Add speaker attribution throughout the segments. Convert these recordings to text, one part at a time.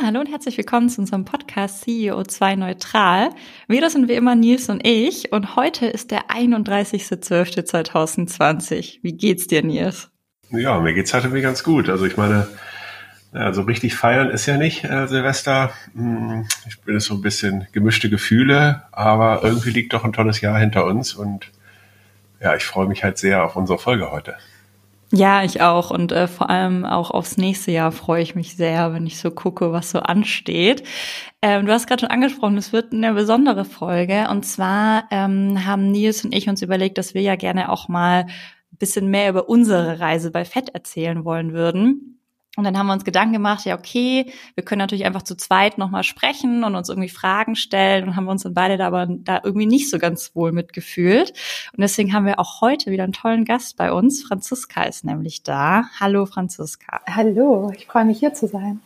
Speaker 1: Ja, hallo und herzlich willkommen zu unserem Podcast CEO2 Neutral. Wir, sind wie immer Nils und ich und heute ist der 31.12.2020. Wie geht's dir, Nils?
Speaker 2: Ja, mir geht's halt irgendwie ganz gut. Also ich meine, also richtig feiern ist ja nicht äh, Silvester. Hm, ich bin jetzt so ein bisschen gemischte Gefühle, aber irgendwie liegt doch ein tolles Jahr hinter uns und ja, ich freue mich halt sehr auf unsere Folge heute.
Speaker 1: Ja, ich auch. Und äh, vor allem auch aufs nächste Jahr freue ich mich sehr, wenn ich so gucke, was so ansteht. Ähm, du hast gerade schon angesprochen, es wird eine besondere Folge. Und zwar ähm, haben Nils und ich uns überlegt, dass wir ja gerne auch mal ein bisschen mehr über unsere Reise bei Fett erzählen wollen würden. Und dann haben wir uns Gedanken gemacht, ja, okay, wir können natürlich einfach zu zweit nochmal sprechen und uns irgendwie Fragen stellen und haben uns dann beide da aber da irgendwie nicht so ganz wohl mitgefühlt. Und deswegen haben wir auch heute wieder einen tollen Gast bei uns. Franziska ist nämlich da. Hallo, Franziska.
Speaker 3: Hallo, ich freue mich hier zu sein.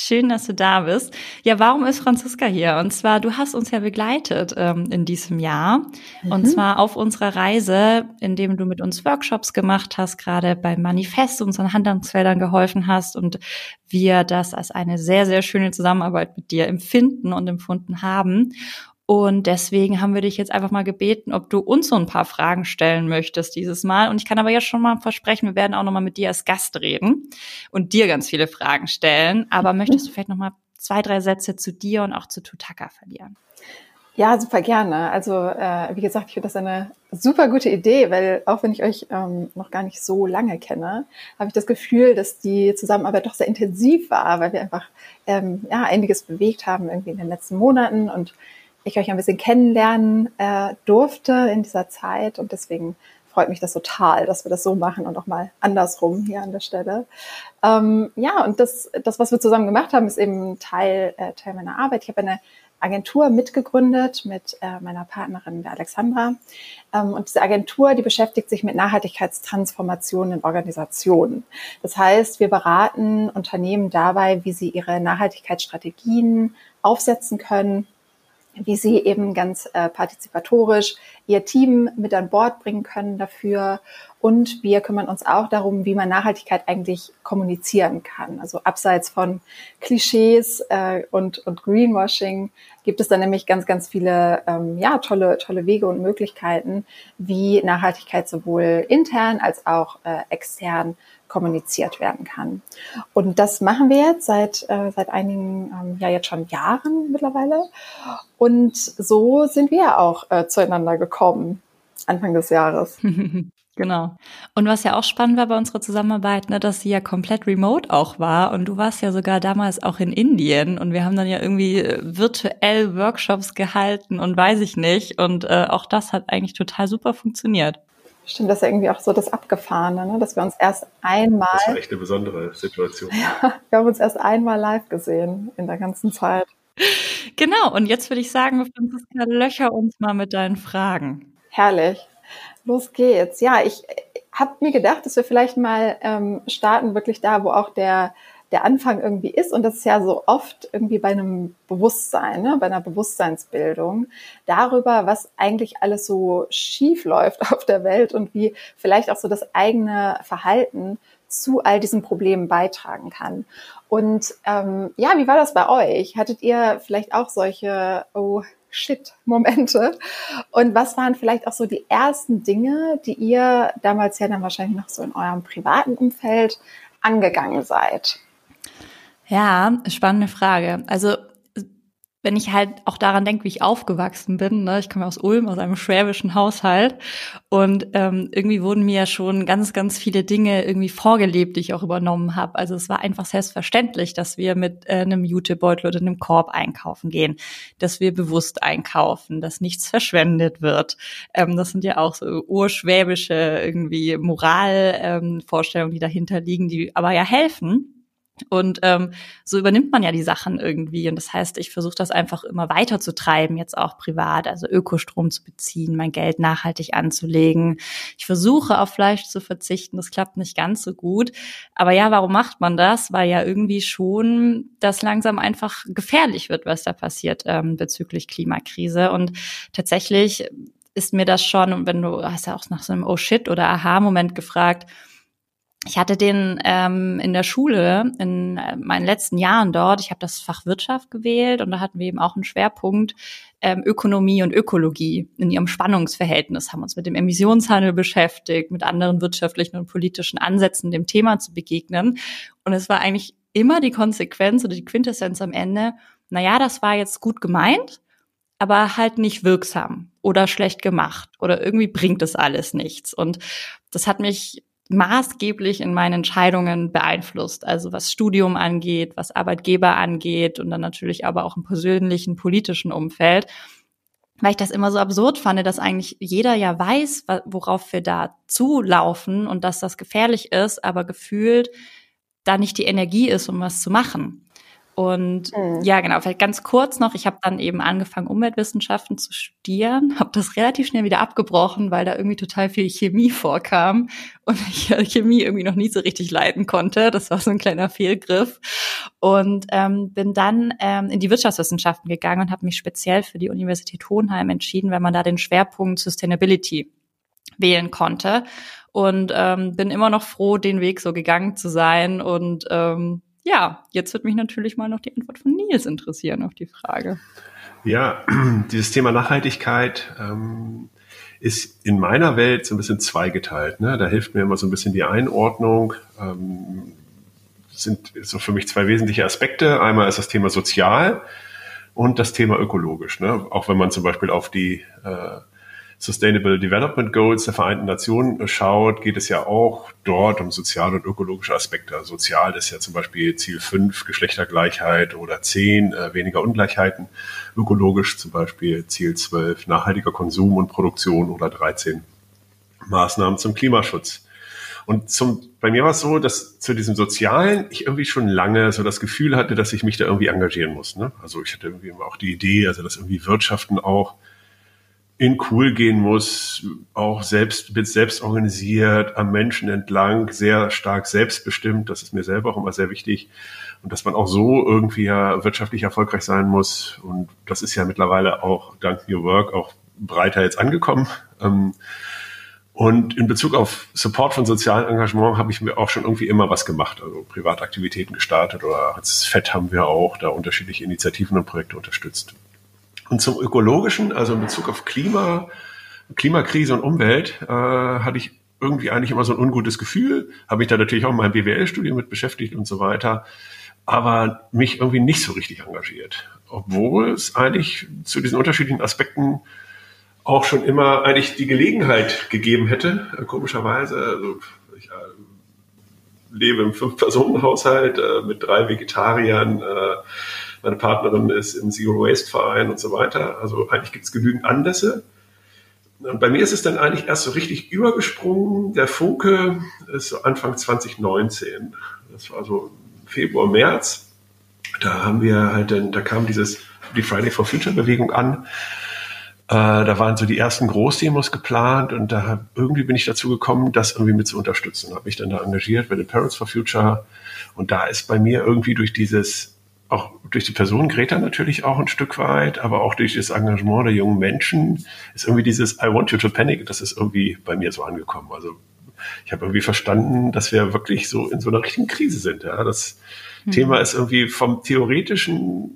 Speaker 1: Schön, dass du da bist. Ja, warum ist Franziska hier? Und zwar, du hast uns ja begleitet ähm, in diesem Jahr. Mhm. Und zwar auf unserer Reise, indem du mit uns Workshops gemacht hast, gerade beim Manifest unseren Handlungsfeldern geholfen hast und wir das als eine sehr, sehr schöne Zusammenarbeit mit dir empfinden und empfunden haben. Und deswegen haben wir dich jetzt einfach mal gebeten, ob du uns so ein paar Fragen stellen möchtest dieses Mal. Und ich kann aber jetzt schon mal versprechen, wir werden auch noch mal mit dir als Gast reden und dir ganz viele Fragen stellen. Aber mhm. möchtest du vielleicht noch mal zwei, drei Sätze zu dir und auch zu Tutaka verlieren?
Speaker 3: Ja, super gerne. Also äh, wie gesagt, ich finde das eine super gute Idee, weil auch wenn ich euch ähm, noch gar nicht so lange kenne, habe ich das Gefühl, dass die Zusammenarbeit doch sehr intensiv war, weil wir einfach ähm, ja einiges bewegt haben irgendwie in den letzten Monaten und ich euch ein bisschen kennenlernen äh, durfte in dieser Zeit und deswegen freut mich das total, dass wir das so machen und auch mal andersrum hier an der Stelle. Ähm, ja, und das, das, was wir zusammen gemacht haben, ist eben Teil, äh, Teil meiner Arbeit. Ich habe eine Agentur mitgegründet mit äh, meiner Partnerin, der Alexandra. Ähm, und diese Agentur, die beschäftigt sich mit Nachhaltigkeitstransformationen in Organisationen. Das heißt, wir beraten Unternehmen dabei, wie sie ihre Nachhaltigkeitsstrategien aufsetzen können, wie sie eben ganz äh, partizipatorisch ihr Team mit an Bord bringen können dafür. Und wir kümmern uns auch darum, wie man Nachhaltigkeit eigentlich kommunizieren kann. Also abseits von Klischees äh, und, und Greenwashing gibt es dann nämlich ganz, ganz viele ähm, ja, tolle, tolle Wege und Möglichkeiten, wie Nachhaltigkeit sowohl intern als auch äh, extern kommuniziert werden kann. Und das machen wir jetzt seit, äh, seit einigen, ähm, ja jetzt schon Jahren mittlerweile. Und so sind wir auch äh, zueinander gekommen, Anfang des Jahres.
Speaker 1: Genau. Und was ja auch spannend war bei unserer Zusammenarbeit, ne, dass sie ja komplett remote auch war und du warst ja sogar damals auch in Indien und wir haben dann ja irgendwie äh, virtuell Workshops gehalten und weiß ich nicht und äh, auch das hat eigentlich total super funktioniert.
Speaker 3: Stimmt, das ist ja irgendwie auch so das Abgefahrene, ne? dass wir uns erst einmal. Das
Speaker 2: war echt eine besondere Situation.
Speaker 3: Ja, wir haben uns erst einmal live gesehen in der ganzen Zeit.
Speaker 1: Genau, und jetzt würde ich sagen, Franziska, löcher uns mal mit deinen Fragen.
Speaker 3: Herrlich. Los geht's. Ja, ich habe mir gedacht, dass wir vielleicht mal ähm, starten, wirklich da, wo auch der der Anfang irgendwie ist. Und das ist ja so oft irgendwie bei einem Bewusstsein, ne, bei einer Bewusstseinsbildung darüber, was eigentlich alles so schief läuft auf der Welt und wie vielleicht auch so das eigene Verhalten zu all diesen Problemen beitragen kann. Und ähm, ja, wie war das bei euch? Hattet ihr vielleicht auch solche oh shit Momente? Und was waren vielleicht auch so die ersten Dinge, die ihr damals ja dann wahrscheinlich noch so in eurem privaten Umfeld angegangen seid?
Speaker 1: Ja, spannende Frage. Also wenn ich halt auch daran denke, wie ich aufgewachsen bin, ne? ich komme aus Ulm, aus einem schwäbischen Haushalt und ähm, irgendwie wurden mir ja schon ganz, ganz viele Dinge irgendwie vorgelebt, die ich auch übernommen habe. Also es war einfach selbstverständlich, dass wir mit äh, einem Jutebeutel oder einem Korb einkaufen gehen, dass wir bewusst einkaufen, dass nichts verschwendet wird. Ähm, das sind ja auch so urschwäbische irgendwie Moralvorstellungen, ähm, die dahinter liegen, die aber ja helfen und ähm, so übernimmt man ja die Sachen irgendwie. Und das heißt, ich versuche das einfach immer weiter zu treiben, jetzt auch privat, also Ökostrom zu beziehen, mein Geld nachhaltig anzulegen. Ich versuche auf Fleisch zu verzichten, das klappt nicht ganz so gut. Aber ja, warum macht man das? Weil ja irgendwie schon das langsam einfach gefährlich wird, was da passiert ähm, bezüglich Klimakrise. Und tatsächlich ist mir das schon, und wenn du hast ja auch nach so einem Oh shit oder Aha-Moment gefragt, ich hatte den ähm, in der Schule in äh, meinen letzten Jahren dort. Ich habe das Fach Wirtschaft gewählt und da hatten wir eben auch einen Schwerpunkt ähm, Ökonomie und Ökologie in ihrem Spannungsverhältnis. Haben uns mit dem Emissionshandel beschäftigt, mit anderen wirtschaftlichen und politischen Ansätzen dem Thema zu begegnen. Und es war eigentlich immer die Konsequenz oder die Quintessenz am Ende. Naja, das war jetzt gut gemeint, aber halt nicht wirksam oder schlecht gemacht oder irgendwie bringt es alles nichts. Und das hat mich maßgeblich in meinen Entscheidungen beeinflusst. Also was Studium angeht, was Arbeitgeber angeht und dann natürlich aber auch im persönlichen, politischen Umfeld. Weil ich das immer so absurd fand, dass eigentlich jeder ja weiß, worauf wir da zulaufen und dass das gefährlich ist, aber gefühlt da nicht die Energie ist, um was zu machen. Und mhm. ja, genau, vielleicht ganz kurz noch, ich habe dann eben angefangen, Umweltwissenschaften zu studieren, habe das relativ schnell wieder abgebrochen, weil da irgendwie total viel Chemie vorkam und ich Chemie irgendwie noch nie so richtig leiden konnte. Das war so ein kleiner Fehlgriff. Und ähm, bin dann ähm, in die Wirtschaftswissenschaften gegangen und habe mich speziell für die Universität Hohenheim entschieden, weil man da den Schwerpunkt Sustainability wählen konnte. Und ähm, bin immer noch froh, den Weg so gegangen zu sein und ähm, ja, jetzt wird mich natürlich mal noch die Antwort von Nils interessieren auf die Frage.
Speaker 2: Ja, dieses Thema Nachhaltigkeit ähm, ist in meiner Welt so ein bisschen zweigeteilt. Ne? Da hilft mir immer so ein bisschen die Einordnung. Ähm, sind so für mich zwei wesentliche Aspekte. Einmal ist das Thema sozial und das Thema ökologisch. Ne? Auch wenn man zum Beispiel auf die äh, Sustainable Development Goals der Vereinten Nationen schaut, geht es ja auch dort um soziale und ökologische Aspekte. Sozial ist ja zum Beispiel Ziel 5, Geschlechtergleichheit oder 10, äh, weniger Ungleichheiten. Ökologisch zum Beispiel Ziel 12, nachhaltiger Konsum und Produktion oder 13, Maßnahmen zum Klimaschutz. Und zum, bei mir war es so, dass zu diesem Sozialen ich irgendwie schon lange so das Gefühl hatte, dass ich mich da irgendwie engagieren muss. Ne? Also ich hatte irgendwie auch die Idee, also dass irgendwie Wirtschaften auch in cool gehen muss, auch selbst, mit selbst organisiert, am Menschen entlang, sehr stark selbstbestimmt. Das ist mir selber auch immer sehr wichtig. Und dass man auch so irgendwie ja wirtschaftlich erfolgreich sein muss. Und das ist ja mittlerweile auch dank New Work auch breiter jetzt angekommen. Ähm, und in Bezug auf Support von sozialen Engagement habe ich mir auch schon irgendwie immer was gemacht, also Privataktivitäten gestartet oder als FED haben wir auch da unterschiedliche Initiativen und Projekte unterstützt. Und zum Ökologischen, also in Bezug auf Klima, Klimakrise und Umwelt, äh, hatte ich irgendwie eigentlich immer so ein ungutes Gefühl, habe mich da natürlich auch in meinem BWL-Studium mit beschäftigt und so weiter, aber mich irgendwie nicht so richtig engagiert. Obwohl es eigentlich zu diesen unterschiedlichen Aspekten auch schon immer eigentlich die Gelegenheit gegeben hätte, äh, komischerweise. Also ich äh, lebe im Fünf-Personen-Haushalt äh, mit drei Vegetariern, äh, meine Partnerin ist im Zero Waste Verein und so weiter. Also eigentlich gibt es genügend Anlässe. Und bei mir ist es dann eigentlich erst so richtig übergesprungen. Der Funke ist so Anfang 2019. Das war so Februar, März. Da haben wir halt, dann, da kam dieses die Friday for Future Bewegung an. Äh, da waren so die ersten Großdemos geplant und da irgendwie bin ich dazu gekommen, das irgendwie mit zu unterstützen. Habe mich dann da engagiert bei den Parents for Future und da ist bei mir irgendwie durch dieses auch durch die Person Greta natürlich auch ein Stück weit, aber auch durch das Engagement der jungen Menschen ist irgendwie dieses I want you to panic, das ist irgendwie bei mir so angekommen. Also ich habe irgendwie verstanden, dass wir wirklich so in so einer richtigen Krise sind. Ja, das mhm. Thema ist irgendwie vom theoretischen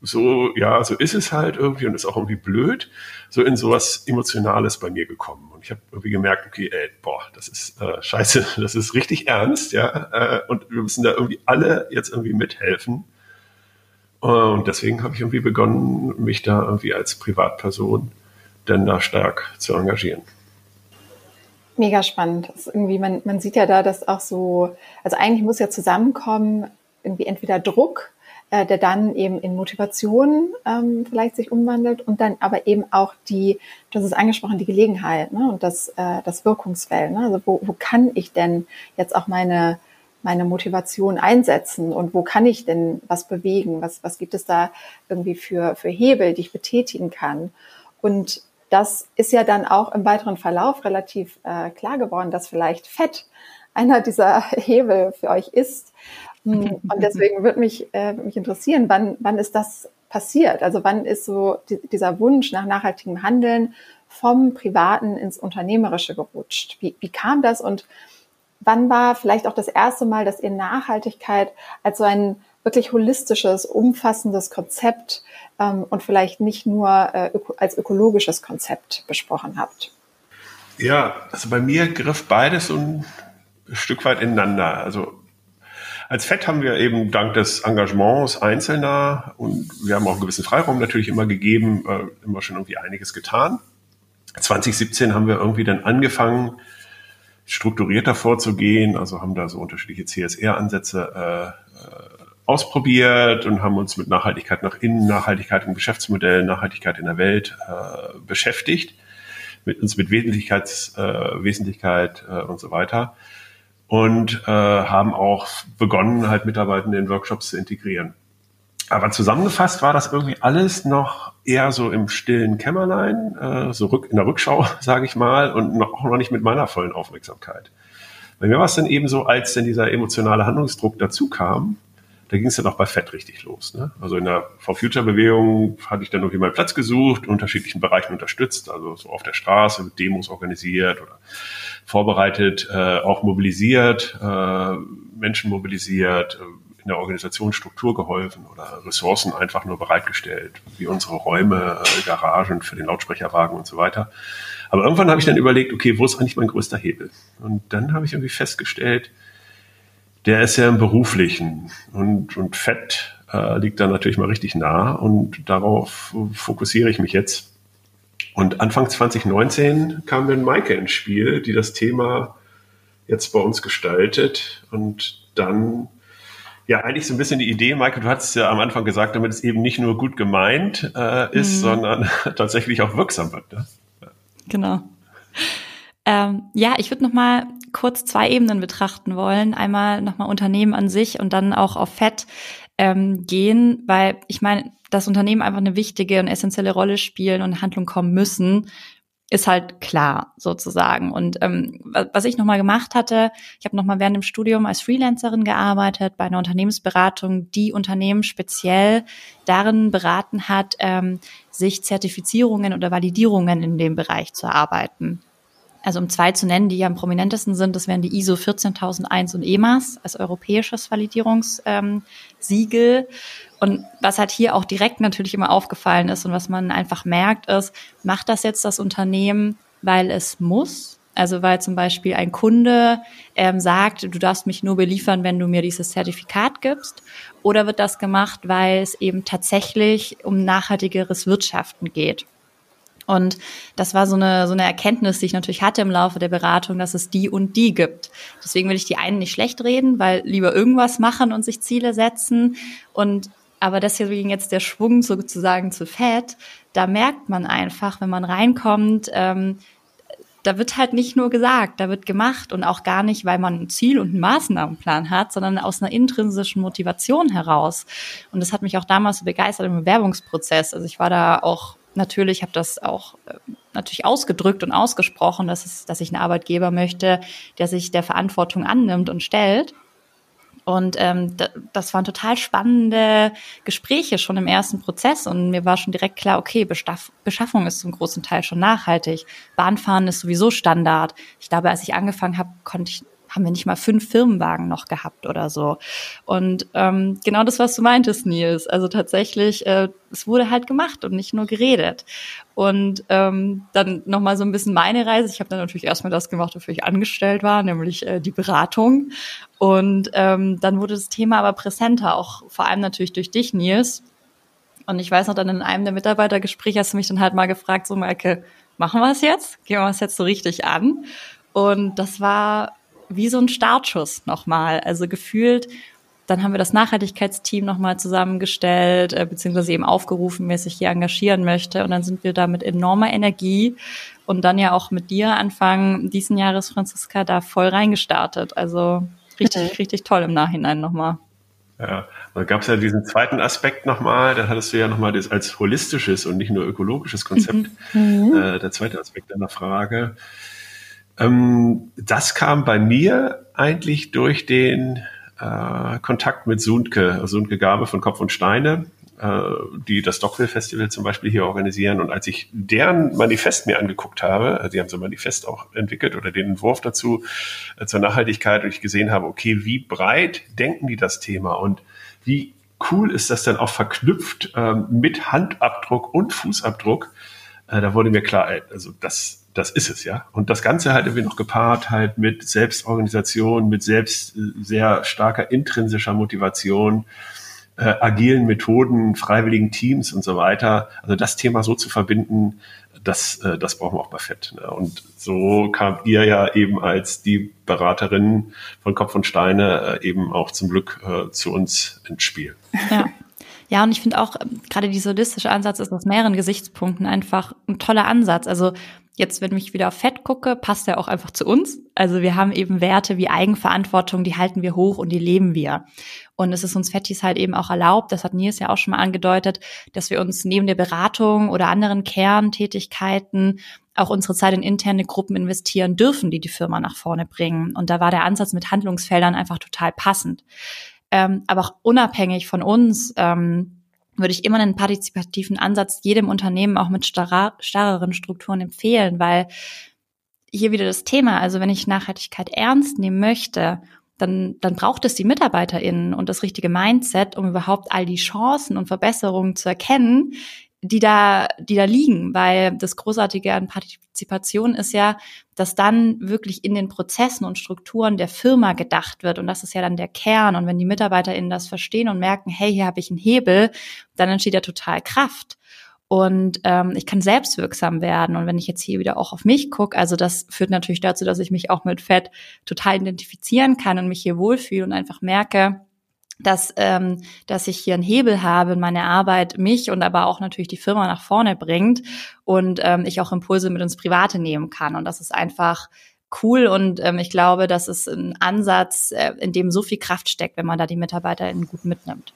Speaker 2: so, ja, so ist es halt irgendwie und ist auch irgendwie blöd, so in sowas Emotionales bei mir gekommen. Und ich habe irgendwie gemerkt, okay, ey, boah, das ist äh, scheiße, das ist richtig ernst, ja, äh, und wir müssen da irgendwie alle jetzt irgendwie mithelfen und deswegen habe ich irgendwie begonnen, mich da irgendwie als Privatperson denn da stark zu engagieren.
Speaker 3: Mega spannend. Das irgendwie, man, man sieht ja da, dass auch so, also eigentlich muss ja zusammenkommen, irgendwie entweder Druck, äh, der dann eben in Motivation ähm, vielleicht sich umwandelt und dann aber eben auch die, das ist angesprochen, die Gelegenheit ne, und das, äh, das Wirkungsfeld. Ne? Also wo, wo kann ich denn jetzt auch meine meine Motivation einsetzen und wo kann ich denn was bewegen? Was, was gibt es da irgendwie für, für Hebel, die ich betätigen kann? Und das ist ja dann auch im weiteren Verlauf relativ äh, klar geworden, dass vielleicht Fett einer dieser Hebel für euch ist. Hm, und deswegen würde mich, äh, mich interessieren, wann, wann ist das passiert? Also wann ist so die, dieser Wunsch nach nachhaltigem Handeln vom Privaten ins Unternehmerische gerutscht? Wie, wie kam das und wann war vielleicht auch das erste Mal, dass ihr Nachhaltigkeit als so ein wirklich holistisches, umfassendes Konzept ähm, und vielleicht nicht nur äh, öko als ökologisches Konzept besprochen habt?
Speaker 2: Ja, also bei mir griff beides so ein Stück weit ineinander. Also als FED haben wir eben dank des Engagements Einzelner und wir haben auch einen gewissen Freiraum natürlich immer gegeben, äh, immer schon irgendwie einiges getan. 2017 haben wir irgendwie dann angefangen, strukturierter vorzugehen, also haben da so unterschiedliche CSR-Ansätze äh, äh, ausprobiert und haben uns mit Nachhaltigkeit nach innen, Nachhaltigkeit im Geschäftsmodell, Nachhaltigkeit in der Welt äh, beschäftigt, mit uns mit Wesentlichkeits, äh, Wesentlichkeit äh, und so weiter. Und äh, haben auch begonnen, halt Mitarbeitende in Workshops zu integrieren. Aber zusammengefasst war das irgendwie alles noch eher so im stillen Kämmerlein, äh, so rück, in der Rückschau, sage ich mal, und noch, auch noch nicht mit meiner vollen Aufmerksamkeit. Bei mir war es dann eben so, als denn dieser emotionale Handlungsdruck dazu kam, da ging es dann auch bei Fett richtig los. Ne? Also in der For Future Bewegung hatte ich dann irgendwie meinen Platz gesucht, unterschiedlichen Bereichen unterstützt, also so auf der Straße, Demos organisiert oder vorbereitet, äh, auch mobilisiert, äh, Menschen mobilisiert, äh, in der Organisationsstruktur geholfen oder Ressourcen einfach nur bereitgestellt, wie unsere Räume, äh, Garagen für den Lautsprecherwagen und so weiter. Aber irgendwann habe ich dann überlegt, okay, wo ist eigentlich mein größter Hebel? Und dann habe ich irgendwie festgestellt, der ist ja im Beruflichen und, und Fett äh, liegt da natürlich mal richtig nah und darauf fokussiere ich mich jetzt. Und Anfang 2019 kam dann Maike ins Spiel, die das Thema jetzt bei uns gestaltet und dann ja eigentlich so ein bisschen die Idee, Maike, du hattest ja am Anfang gesagt, damit es eben nicht nur gut gemeint äh, ist, mhm. sondern tatsächlich auch wirksam wird. Ne?
Speaker 1: Genau. Ähm, ja, ich würde noch mal kurz zwei Ebenen betrachten wollen. Einmal noch mal Unternehmen an sich und dann auch auf Fett ähm, gehen, weil ich meine, dass Unternehmen einfach eine wichtige und essentielle Rolle spielen und Handlung kommen müssen, ist halt klar sozusagen. Und ähm, was ich nochmal gemacht hatte, ich habe nochmal während dem Studium als Freelancerin gearbeitet bei einer Unternehmensberatung, die Unternehmen speziell darin beraten hat, ähm, sich Zertifizierungen oder Validierungen in dem Bereich zu erarbeiten also um zwei zu nennen, die ja am prominentesten sind, das wären die ISO 14001 und EMAS als europäisches Validierungssiegel. Und was halt hier auch direkt natürlich immer aufgefallen ist und was man einfach merkt, ist, macht das jetzt das Unternehmen, weil es muss? Also weil zum Beispiel ein Kunde ähm, sagt, du darfst mich nur beliefern, wenn du mir dieses Zertifikat gibst? Oder wird das gemacht, weil es eben tatsächlich um nachhaltigeres Wirtschaften geht? Und das war so eine, so eine Erkenntnis, die ich natürlich hatte im Laufe der Beratung, dass es die und die gibt. Deswegen will ich die einen nicht schlecht reden, weil lieber irgendwas machen und sich Ziele setzen. Und aber deswegen jetzt der Schwung sozusagen zu Fett, da merkt man einfach, wenn man reinkommt, ähm, da wird halt nicht nur gesagt, da wird gemacht und auch gar nicht, weil man ein Ziel und einen Maßnahmenplan hat, sondern aus einer intrinsischen Motivation heraus. Und das hat mich auch damals so begeistert im Bewerbungsprozess. Also ich war da auch natürlich habe das auch äh, natürlich ausgedrückt und ausgesprochen, dass, es, dass ich einen Arbeitgeber möchte, der sich der Verantwortung annimmt und stellt. Und ähm, das waren total spannende Gespräche schon im ersten Prozess. Und mir war schon direkt klar, okay, Bestaff Beschaffung ist zum großen Teil schon nachhaltig. Bahnfahren ist sowieso Standard. Ich glaube, als ich angefangen habe, konnte ich haben wir nicht mal fünf Firmenwagen noch gehabt oder so. Und ähm, genau das, was du meintest, Nils. Also tatsächlich, äh, es wurde halt gemacht und nicht nur geredet. Und ähm, dann nochmal so ein bisschen meine Reise. Ich habe dann natürlich erstmal das gemacht, wofür ich angestellt war, nämlich äh, die Beratung. Und ähm, dann wurde das Thema aber präsenter, auch vor allem natürlich durch dich, Nils. Und ich weiß noch, dann in einem der Mitarbeitergespräche hast du mich dann halt mal gefragt, so Maike, machen wir es jetzt? Gehen wir es jetzt so richtig an? Und das war wie so ein Startschuss nochmal. Also gefühlt, dann haben wir das Nachhaltigkeitsteam nochmal zusammengestellt, äh, beziehungsweise eben aufgerufen, wer sich hier engagieren möchte. Und dann sind wir da mit enormer Energie und dann ja auch mit dir Anfang diesen Jahres, Franziska, da voll reingestartet. Also richtig, mhm. richtig toll im Nachhinein nochmal.
Speaker 2: Ja, da gab es ja diesen zweiten Aspekt nochmal, da hattest du ja nochmal das als holistisches und nicht nur ökologisches Konzept, mhm. äh, der zweite Aspekt deiner Frage. Ähm, das kam bei mir eigentlich durch den äh, Kontakt mit Sundke, Sundke Gabe von Kopf und Steine. äh, die das Dockville Festival zum Beispiel hier organisieren. Und als ich deren Manifest mir angeguckt habe, also die haben so ein Manifest auch entwickelt oder den Entwurf dazu äh, zur Nachhaltigkeit und ich gesehen habe, okay, wie breit denken die das Thema und wie cool ist das dann auch verknüpft ähm, mit Handabdruck und Fußabdruck. Äh, da wurde mir klar, also das, das ist es, ja. Und das Ganze halt irgendwie noch gepaart halt mit Selbstorganisation, mit selbst äh, sehr starker intrinsischer Motivation, äh, agilen Methoden, freiwilligen Teams und so weiter. Also das Thema so zu verbinden, das, äh, das brauchen wir auch bei FED. Ne? Und so kam ihr ja eben als die Beraterin von Kopf und Steine äh, eben auch zum Glück äh, zu uns ins Spiel.
Speaker 1: Ja. Ja, und ich finde auch, ähm, gerade dieser holistische Ansatz ist aus mehreren Gesichtspunkten einfach ein toller Ansatz. Also Jetzt, wenn ich wieder auf Fett gucke, passt er auch einfach zu uns. Also wir haben eben Werte wie Eigenverantwortung, die halten wir hoch und die leben wir. Und es ist uns Fettis halt eben auch erlaubt, das hat Nils ja auch schon mal angedeutet, dass wir uns neben der Beratung oder anderen Kerntätigkeiten auch unsere Zeit in interne Gruppen investieren dürfen, die die Firma nach vorne bringen. Und da war der Ansatz mit Handlungsfeldern einfach total passend. Ähm, aber auch unabhängig von uns ähm, würde ich immer einen partizipativen Ansatz jedem Unternehmen auch mit starrer, starreren Strukturen empfehlen, weil hier wieder das Thema, also wenn ich Nachhaltigkeit ernst nehmen möchte, dann, dann braucht es die MitarbeiterInnen und das richtige Mindset, um überhaupt all die Chancen und Verbesserungen zu erkennen, die da, die da liegen, weil das Großartige an Partizipation ist ja, dass dann wirklich in den Prozessen und Strukturen der Firma gedacht wird und das ist ja dann der Kern und wenn die MitarbeiterInnen das verstehen und merken, hey, hier habe ich einen Hebel, dann entsteht ja total Kraft. Und ähm, ich kann selbstwirksam werden. Und wenn ich jetzt hier wieder auch auf mich gucke, also das führt natürlich dazu, dass ich mich auch mit Fett total identifizieren kann und mich hier wohlfühle und einfach merke, dass, ähm, dass ich hier einen Hebel habe in meine Arbeit, mich und aber auch natürlich die Firma nach vorne bringt und ähm, ich auch Impulse mit ins Private nehmen kann. Und das ist einfach cool und ähm, ich glaube, das ist ein Ansatz, äh, in dem so viel Kraft steckt, wenn man da die MitarbeiterInnen gut mitnimmt.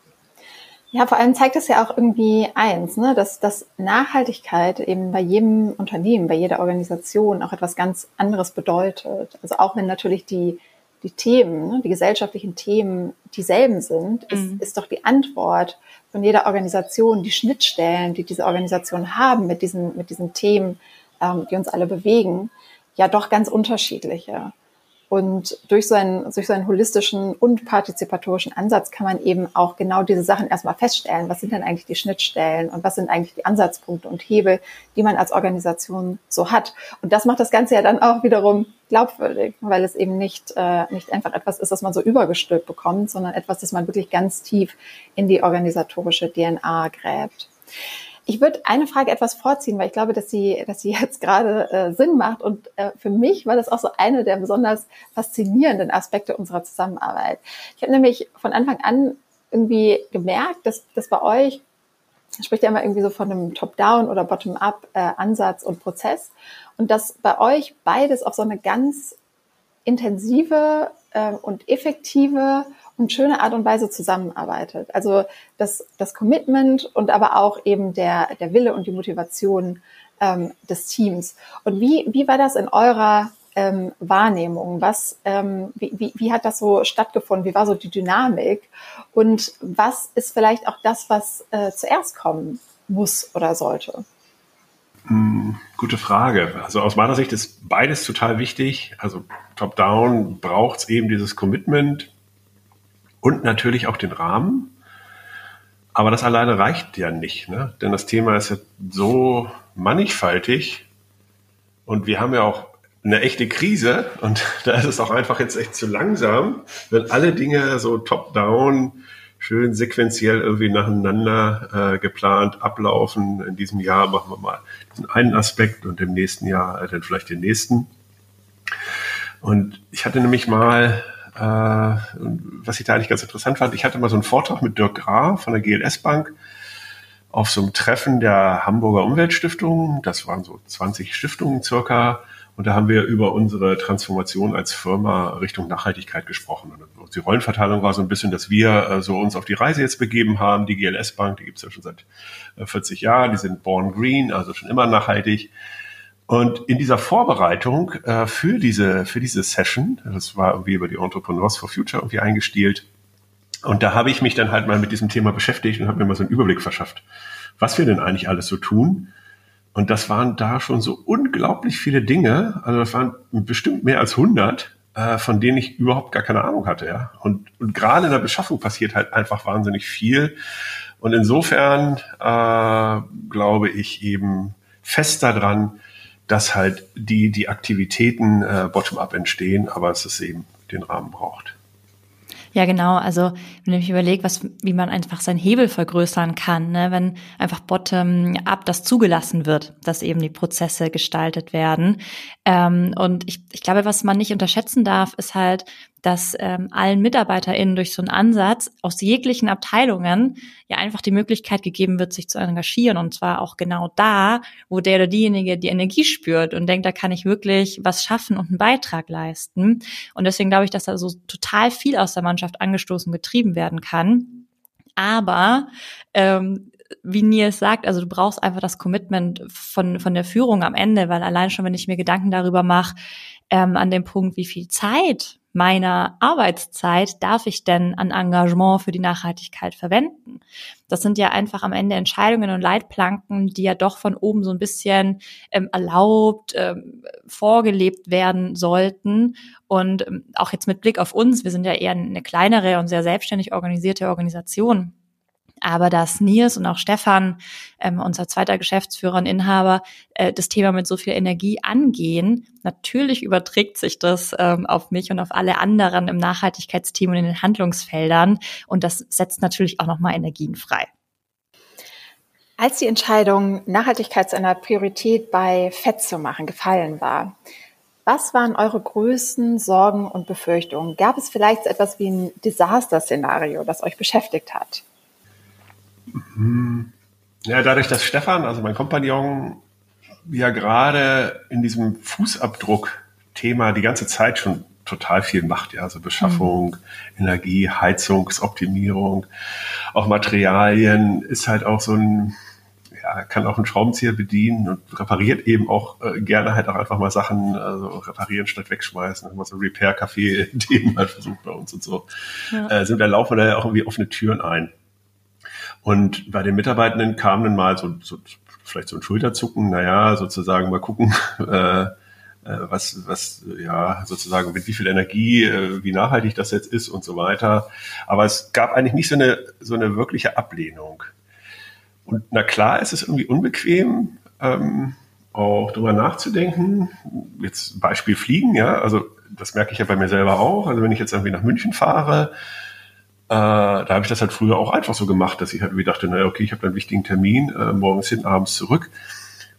Speaker 3: Ja, vor allem zeigt es ja auch irgendwie eins, ne, dass, dass Nachhaltigkeit eben bei jedem Unternehmen, bei jeder Organisation auch etwas ganz anderes bedeutet. Also auch wenn natürlich die die Themen, ne, die gesellschaftlichen Themen dieselben sind, ist, mhm. ist doch die Antwort von jeder Organisation, die Schnittstellen, die diese Organisation haben mit diesen, mit diesen Themen, ähm, die uns alle bewegen, ja doch ganz unterschiedliche. Und durch so, einen, durch so einen holistischen und partizipatorischen Ansatz kann man eben auch genau diese Sachen erstmal feststellen. Was sind denn eigentlich die Schnittstellen und was sind eigentlich die Ansatzpunkte und Hebel, die man als Organisation so hat? Und das macht das Ganze ja dann auch wiederum glaubwürdig, weil es eben nicht, äh, nicht einfach etwas ist, was man so übergestülpt bekommt, sondern etwas, das man wirklich ganz tief in die organisatorische DNA gräbt. Ich würde eine Frage etwas vorziehen, weil ich glaube, dass sie, dass sie jetzt gerade äh, Sinn macht. Und äh, für mich war das auch so eine der besonders faszinierenden Aspekte unserer Zusammenarbeit. Ich habe nämlich von Anfang an irgendwie gemerkt, dass, dass bei euch spricht ja immer irgendwie so von einem Top-Down oder Bottom-up-Ansatz äh, und Prozess. Und dass bei euch beides auf so eine ganz intensive äh, und effektive und schöne Art und Weise zusammenarbeitet. Also das, das Commitment und aber auch eben der, der Wille und die Motivation ähm, des Teams. Und wie, wie war das in eurer ähm, Wahrnehmung? Was, ähm, wie, wie, wie hat das so stattgefunden? Wie war so die Dynamik? Und was ist vielleicht auch das, was äh, zuerst kommen muss oder sollte?
Speaker 2: Hm, gute Frage. Also aus meiner Sicht ist beides total wichtig. Also top-down braucht es eben dieses Commitment, und natürlich auch den Rahmen. Aber das alleine reicht ja nicht, ne? denn das Thema ist ja so mannigfaltig und wir haben ja auch eine echte Krise und da ist es auch einfach jetzt echt zu langsam, wenn alle Dinge so top-down schön sequenziell irgendwie nacheinander äh, geplant ablaufen. In diesem Jahr machen wir mal diesen einen Aspekt und im nächsten Jahr äh, dann vielleicht den nächsten. Und ich hatte nämlich mal äh, was ich da eigentlich ganz interessant fand, ich hatte mal so einen Vortrag mit Dirk Graf von der GLS Bank auf so einem Treffen der Hamburger Umweltstiftung. Das waren so 20 Stiftungen circa. Und da haben wir über unsere Transformation als Firma Richtung Nachhaltigkeit gesprochen. Und die Rollenverteilung war so ein bisschen, dass wir äh, so uns auf die Reise jetzt begeben haben. Die GLS Bank, die gibt's ja schon seit 40 äh, Jahren, die sind born green, also schon immer nachhaltig. Und in dieser Vorbereitung äh, für diese für diese Session, das war irgendwie über die Entrepreneurs for Future irgendwie eingestielt, Und da habe ich mich dann halt mal mit diesem Thema beschäftigt und habe mir mal so einen Überblick verschafft, was wir denn eigentlich alles so tun. Und das waren da schon so unglaublich viele Dinge. Also das waren bestimmt mehr als 100, äh, von denen ich überhaupt gar keine Ahnung hatte. Ja. Und, und gerade in der Beschaffung passiert halt einfach wahnsinnig viel. Und insofern äh, glaube ich eben fest daran, dass halt die, die Aktivitäten äh, bottom-up entstehen, aber es ist eben den Rahmen braucht.
Speaker 1: Ja, genau. Also wenn ich überlege, was, wie man einfach seinen Hebel vergrößern kann, ne? wenn einfach bottom-up das zugelassen wird, dass eben die Prozesse gestaltet werden. Ähm, und ich, ich glaube, was man nicht unterschätzen darf, ist halt, dass ähm, allen MitarbeiterInnen durch so einen Ansatz aus jeglichen Abteilungen ja einfach die Möglichkeit gegeben wird, sich zu engagieren. Und zwar auch genau da, wo der oder diejenige die Energie spürt und denkt, da kann ich wirklich was schaffen und einen Beitrag leisten. Und deswegen glaube ich, dass da so total viel aus der Mannschaft angestoßen getrieben werden kann. Aber ähm, wie Nils sagt, also du brauchst einfach das Commitment von, von der Führung am Ende, weil allein schon, wenn ich mir Gedanken darüber mache, ähm, an dem Punkt, wie viel Zeit meiner Arbeitszeit darf ich denn an Engagement für die Nachhaltigkeit verwenden? Das sind ja einfach am Ende Entscheidungen und Leitplanken, die ja doch von oben so ein bisschen ähm, erlaubt, ähm, vorgelebt werden sollten. Und ähm, auch jetzt mit Blick auf uns, wir sind ja eher eine kleinere und sehr selbstständig organisierte Organisation aber dass Nils und auch Stefan, ähm, unser zweiter Geschäftsführer und Inhaber, äh, das Thema mit so viel Energie angehen, natürlich überträgt sich das ähm, auf mich und auf alle anderen im Nachhaltigkeitsteam und in den Handlungsfeldern. Und das setzt natürlich auch nochmal Energien frei.
Speaker 3: Als die Entscheidung, Nachhaltigkeit zu einer Priorität bei FED zu machen, gefallen war, was waren eure größten Sorgen und Befürchtungen? Gab es vielleicht etwas wie ein Desaster-Szenario, das euch beschäftigt hat?
Speaker 2: Ja, dadurch, dass Stefan, also mein Kompagnon, ja gerade in diesem Fußabdruck-Thema die ganze Zeit schon total viel macht, ja, also Beschaffung, mhm. Energie, Heizungsoptimierung, auch Materialien, ist halt auch so ein, ja, kann auch einen Schraubenzieher bedienen und repariert eben auch äh, gerne halt auch einfach mal Sachen, also reparieren statt wegschmeißen, immer so Repair-Café-Themen halt versucht bei uns und so. Ja. Äh, sind da laufen da ja auch irgendwie offene Türen ein. Und bei den Mitarbeitenden kam dann mal so, so vielleicht so ein Schulterzucken, naja, sozusagen mal gucken, äh, äh, was, was, ja, sozusagen mit wie viel Energie, äh, wie nachhaltig das jetzt ist und so weiter. Aber es gab eigentlich nicht so eine, so eine wirkliche Ablehnung. Und na klar, es ist irgendwie unbequem, ähm, auch drüber nachzudenken. Jetzt Beispiel Fliegen, ja, also das merke ich ja bei mir selber auch. Also wenn ich jetzt irgendwie nach München fahre, äh, da habe ich das halt früher auch einfach so gemacht, dass ich halt irgendwie dachte, naja, okay, ich habe einen wichtigen Termin, äh, morgens hin, abends zurück.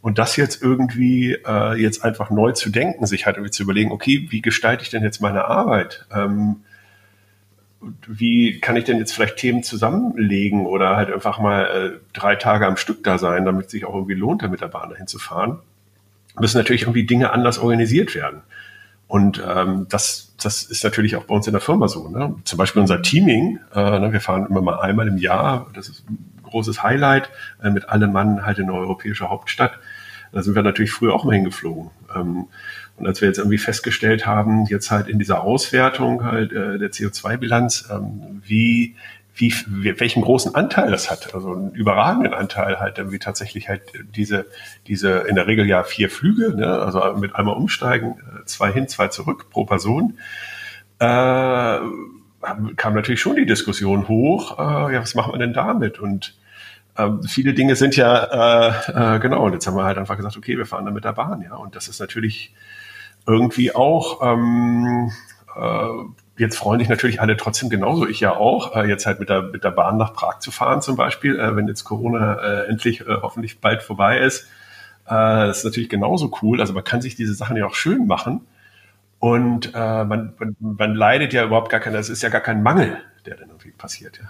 Speaker 2: Und das jetzt irgendwie äh, jetzt einfach neu zu denken, sich halt irgendwie zu überlegen, okay, wie gestalte ich denn jetzt meine Arbeit? Ähm, wie kann ich denn jetzt vielleicht Themen zusammenlegen oder halt einfach mal äh, drei Tage am Stück da sein, damit es sich auch irgendwie lohnt, da mit der Bahn dahin zu fahren? Müssen natürlich irgendwie Dinge anders organisiert werden. Und ähm, das, das ist natürlich auch bei uns in der Firma so. Ne? Zum Beispiel unser Teaming, äh, ne, wir fahren immer mal einmal im Jahr, das ist ein großes Highlight, äh, mit allen Mann halt in der europäischen Hauptstadt. Da sind wir natürlich früher auch mal hingeflogen. Ähm, und als wir jetzt irgendwie festgestellt haben, jetzt halt in dieser Auswertung halt äh, der CO2-Bilanz, ähm, wie wie, welchen großen Anteil das hat. Also einen überragenden Anteil halt, wie tatsächlich halt diese, diese in der Regel ja vier Flüge, ne, also mit einmal umsteigen, zwei hin, zwei zurück pro Person. Äh, kam natürlich schon die Diskussion hoch, äh, ja, was machen wir denn damit? Und äh, viele Dinge sind ja, äh, äh, genau, und jetzt haben wir halt einfach gesagt, okay, wir fahren dann mit der Bahn, ja. Und das ist natürlich irgendwie auch ähm, äh, jetzt freuen sich natürlich alle trotzdem genauso, ich ja auch, äh, jetzt halt mit der, mit der Bahn nach Prag zu fahren zum Beispiel, äh, wenn jetzt Corona äh, endlich äh, hoffentlich bald vorbei ist. Äh, das ist natürlich genauso cool. Also man kann sich diese Sachen ja auch schön machen. Und äh, man, man, man leidet ja überhaupt gar kein, das ist ja gar kein Mangel, der dann irgendwie passiert, ja.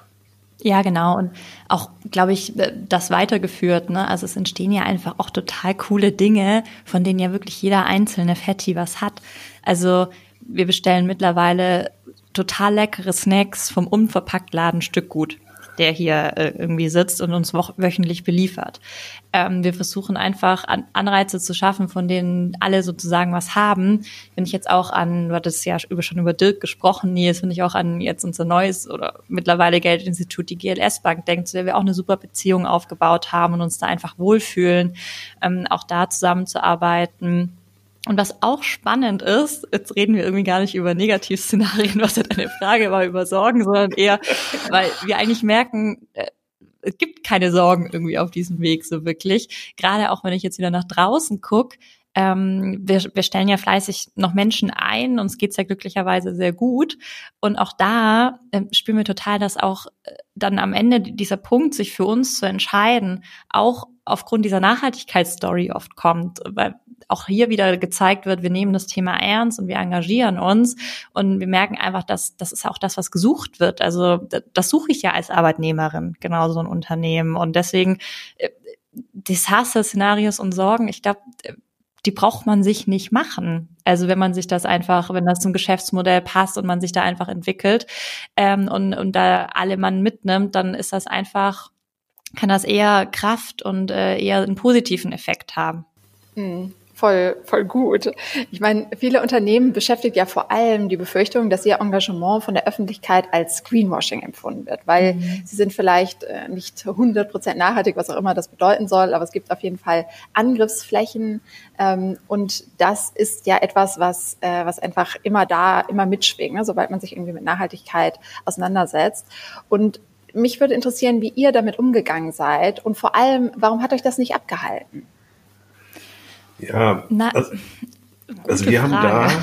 Speaker 1: Ja, genau. Und auch, glaube ich, das weitergeführt. Ne? Also es entstehen ja einfach auch total coole Dinge, von denen ja wirklich jeder einzelne Fetti was hat. Also wir bestellen mittlerweile total leckere Snacks vom unverpackt Laden Stückgut. der hier äh, irgendwie sitzt und uns wöchentlich beliefert. Ähm, wir versuchen einfach an Anreize zu schaffen, von denen alle sozusagen was haben. Wenn ich jetzt auch an, du hattest ja über, schon über Dirk gesprochen, Nils, wenn ich auch an jetzt unser neues oder mittlerweile Geldinstitut, die GLS Bank denkt, zu der wir auch eine super Beziehung aufgebaut haben und uns da einfach wohlfühlen, ähm, auch da zusammenzuarbeiten und was auch spannend ist, jetzt reden wir irgendwie gar nicht über Negativszenarien, was ja deine Frage war, über Sorgen, sondern eher, weil wir eigentlich merken, äh, es gibt keine Sorgen irgendwie auf diesem Weg so wirklich. Gerade auch wenn ich jetzt wieder nach draußen gucke, ähm, wir, wir stellen ja fleißig noch Menschen ein, uns geht's ja glücklicherweise sehr gut. Und auch da äh, spüren wir total, dass auch äh, dann am Ende dieser Punkt, sich für uns zu entscheiden, auch aufgrund dieser Nachhaltigkeitsstory oft kommt, weil auch hier wieder gezeigt wird, wir nehmen das Thema ernst und wir engagieren uns und wir merken einfach, dass das ist auch das, was gesucht wird. Also das suche ich ja als Arbeitnehmerin, genau so ein Unternehmen und deswegen äh, Desaster-Szenarios und Sorgen, ich glaube, die braucht man sich nicht machen. Also wenn man sich das einfach, wenn das zum Geschäftsmodell passt und man sich da einfach entwickelt ähm, und, und da alle man mitnimmt, dann ist das einfach, kann das eher Kraft und äh, eher einen positiven Effekt haben.
Speaker 3: Mhm voll, voll gut. Ich meine, viele Unternehmen beschäftigt ja vor allem die Befürchtung, dass ihr Engagement von der Öffentlichkeit als Greenwashing empfunden wird, weil mhm. sie sind vielleicht äh, nicht 100 Prozent nachhaltig, was auch immer das bedeuten soll, aber es gibt auf jeden Fall Angriffsflächen ähm, und das ist ja etwas, was, äh, was einfach immer da, immer mitschwingt, ne, sobald man sich irgendwie mit Nachhaltigkeit auseinandersetzt. Und mich würde interessieren, wie ihr damit umgegangen seid und vor allem, warum hat euch das nicht abgehalten?
Speaker 2: Ja, Na, also, also wir Frage. haben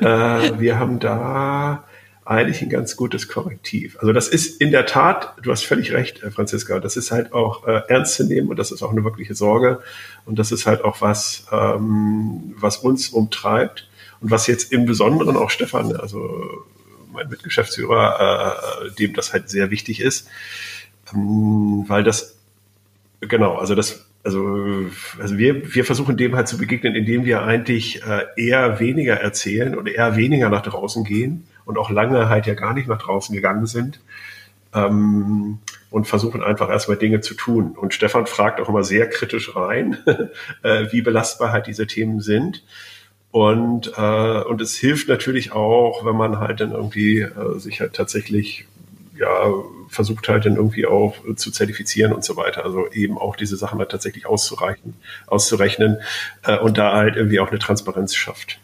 Speaker 2: da, äh, wir haben da eigentlich ein ganz gutes Korrektiv. Also das ist in der Tat, du hast völlig recht, äh, Franziska, das ist halt auch äh, ernst zu nehmen und das ist auch eine wirkliche Sorge und das ist halt auch was, ähm, was uns umtreibt und was jetzt im Besonderen auch Stefan, also mein Mitgeschäftsführer, äh, dem das halt sehr wichtig ist, ähm, weil das genau, also das also, also wir, wir versuchen dem halt zu begegnen, indem wir eigentlich äh, eher weniger erzählen und eher weniger nach draußen gehen und auch lange halt ja gar nicht nach draußen gegangen sind ähm, und versuchen einfach erstmal Dinge zu tun. Und Stefan fragt auch immer sehr kritisch rein, äh, wie belastbar halt diese Themen sind. Und, äh, und es hilft natürlich auch, wenn man halt dann irgendwie äh, sich halt tatsächlich ja, versucht halt dann irgendwie auch zu zertifizieren und so weiter. Also eben auch diese Sachen halt tatsächlich auszureichen, auszurechnen äh, und da halt irgendwie auch eine Transparenz schafft.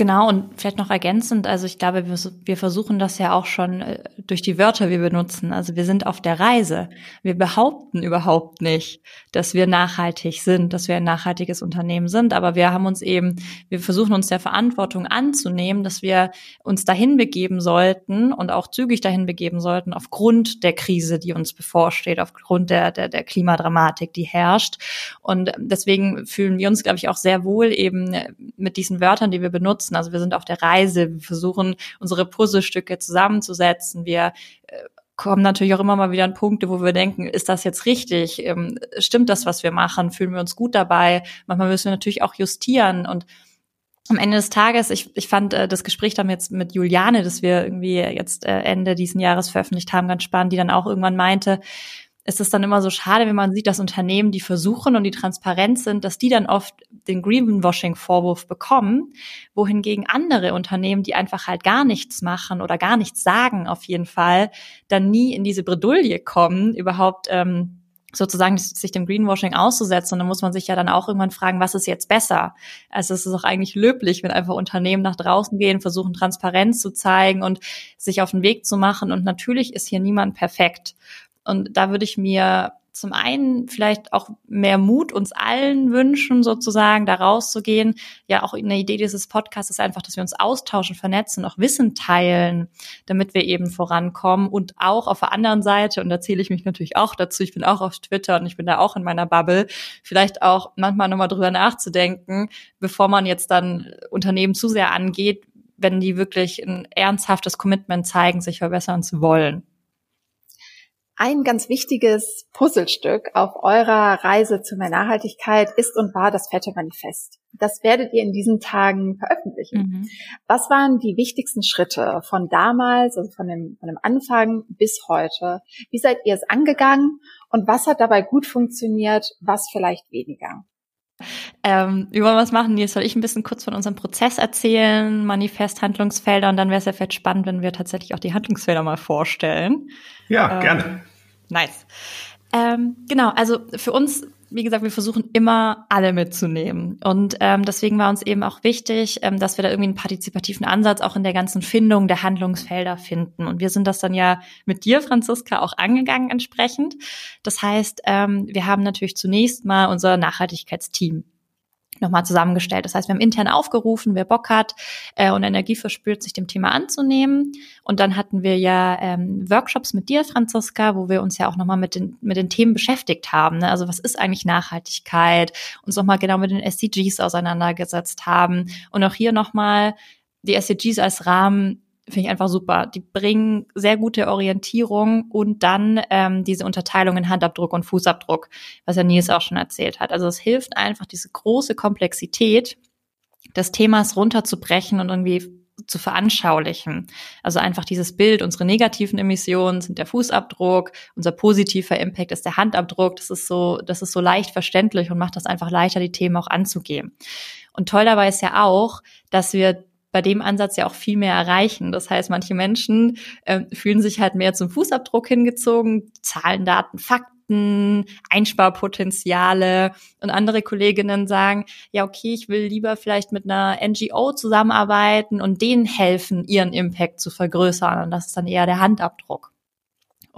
Speaker 1: Genau, und vielleicht noch ergänzend, also ich glaube, wir, wir, versuchen das ja auch schon äh, durch die Wörter, die wir benutzen. Also wir sind auf der Reise. Wir behaupten überhaupt nicht, dass wir nachhaltig sind, dass wir ein nachhaltiges Unternehmen sind, aber wir haben uns eben, wir versuchen uns der Verantwortung anzunehmen, dass wir uns dahin begeben sollten und auch zügig dahin begeben sollten, aufgrund der Krise, die uns bevorsteht, aufgrund der, der, der Klimadramatik, die herrscht. Und deswegen fühlen wir uns, glaube ich, auch sehr wohl eben mit diesen Wörtern, die wir benutzen, nutzen. Also wir sind auf der Reise, wir versuchen unsere Puzzlestücke zusammenzusetzen. Wir äh, kommen natürlich auch immer mal wieder an Punkte, wo wir denken, ist das jetzt richtig? Ähm, stimmt das, was wir machen? Fühlen wir uns gut dabei? Manchmal müssen wir natürlich auch justieren und am Ende des Tages, ich, ich fand äh, das Gespräch dann jetzt mit Juliane, das wir irgendwie jetzt äh, Ende diesen Jahres veröffentlicht haben, ganz spannend, die dann auch irgendwann meinte, ist es dann immer so schade, wenn man sieht, dass Unternehmen, die versuchen und die transparent sind, dass die dann oft den Greenwashing-Vorwurf bekommen, wohingegen andere Unternehmen, die einfach halt gar nichts machen oder gar nichts sagen, auf jeden Fall, dann nie in diese Bredouille kommen, überhaupt ähm, sozusagen sich dem Greenwashing auszusetzen. Und dann muss man sich ja dann auch irgendwann fragen, was ist jetzt besser? Also es ist auch eigentlich löblich, wenn einfach Unternehmen nach draußen gehen, versuchen Transparenz zu zeigen und sich auf den Weg zu machen. Und natürlich ist hier niemand perfekt. Und da würde ich mir zum einen vielleicht auch mehr Mut uns allen wünschen, sozusagen da rauszugehen. Ja, auch eine Idee dieses Podcasts ist einfach, dass wir uns austauschen, vernetzen, auch Wissen teilen, damit wir eben vorankommen. Und auch auf der anderen Seite, und da zähle ich mich natürlich auch dazu, ich bin auch auf Twitter und ich bin da auch in meiner Bubble, vielleicht auch manchmal nochmal drüber nachzudenken, bevor man jetzt dann Unternehmen zu sehr angeht, wenn die wirklich ein ernsthaftes Commitment zeigen, sich verbessern zu wollen.
Speaker 3: Ein ganz wichtiges Puzzlestück auf eurer Reise zu mehr Nachhaltigkeit ist und war das Fette Manifest. Das werdet ihr in diesen Tagen veröffentlichen. Mhm. Was waren die wichtigsten Schritte von damals, also von dem, von dem Anfang bis heute? Wie seid ihr es angegangen und was hat dabei gut funktioniert, was vielleicht weniger?
Speaker 1: Ähm, wie wollen wir was machen? Jetzt soll ich ein bisschen kurz von unserem Prozess erzählen, Manifest, Handlungsfelder und dann wäre es ja vielleicht spannend, wenn wir tatsächlich auch die Handlungsfelder mal vorstellen.
Speaker 2: Ja, ähm, gerne.
Speaker 1: Nice. Ähm, genau, also für uns, wie gesagt, wir versuchen immer alle mitzunehmen. Und ähm, deswegen war uns eben auch wichtig, ähm, dass wir da irgendwie einen partizipativen Ansatz auch in der ganzen Findung der Handlungsfelder finden. Und wir sind das dann ja mit dir, Franziska, auch angegangen entsprechend. Das heißt, ähm, wir haben natürlich zunächst mal unser Nachhaltigkeitsteam nochmal zusammengestellt. Das heißt, wir haben intern aufgerufen, wer Bock hat äh, und Energie verspürt, sich dem Thema anzunehmen. Und dann hatten wir ja ähm, Workshops mit dir, Franziska, wo wir uns ja auch nochmal mit den, mit den Themen beschäftigt haben. Ne? Also was ist eigentlich Nachhaltigkeit? Uns nochmal genau mit den SDGs auseinandergesetzt haben. Und auch hier nochmal die SDGs als Rahmen finde ich einfach super. Die bringen sehr gute Orientierung und dann ähm, diese Unterteilung in Handabdruck und Fußabdruck, was ja Nils auch schon erzählt hat. Also es hilft einfach, diese große Komplexität des Themas runterzubrechen und irgendwie zu veranschaulichen. Also einfach dieses Bild, unsere negativen Emissionen sind der Fußabdruck, unser positiver Impact ist der Handabdruck. Das ist so, das ist so leicht verständlich und macht das einfach leichter, die Themen auch anzugehen. Und toll dabei ist ja auch, dass wir bei dem Ansatz ja auch viel mehr erreichen. Das heißt, manche Menschen äh, fühlen sich halt mehr zum Fußabdruck hingezogen, Zahlen, Daten, Fakten, Einsparpotenziale und andere Kolleginnen sagen, ja, okay, ich will lieber vielleicht mit einer NGO zusammenarbeiten und denen helfen, ihren Impact zu vergrößern. Und das ist dann eher der Handabdruck.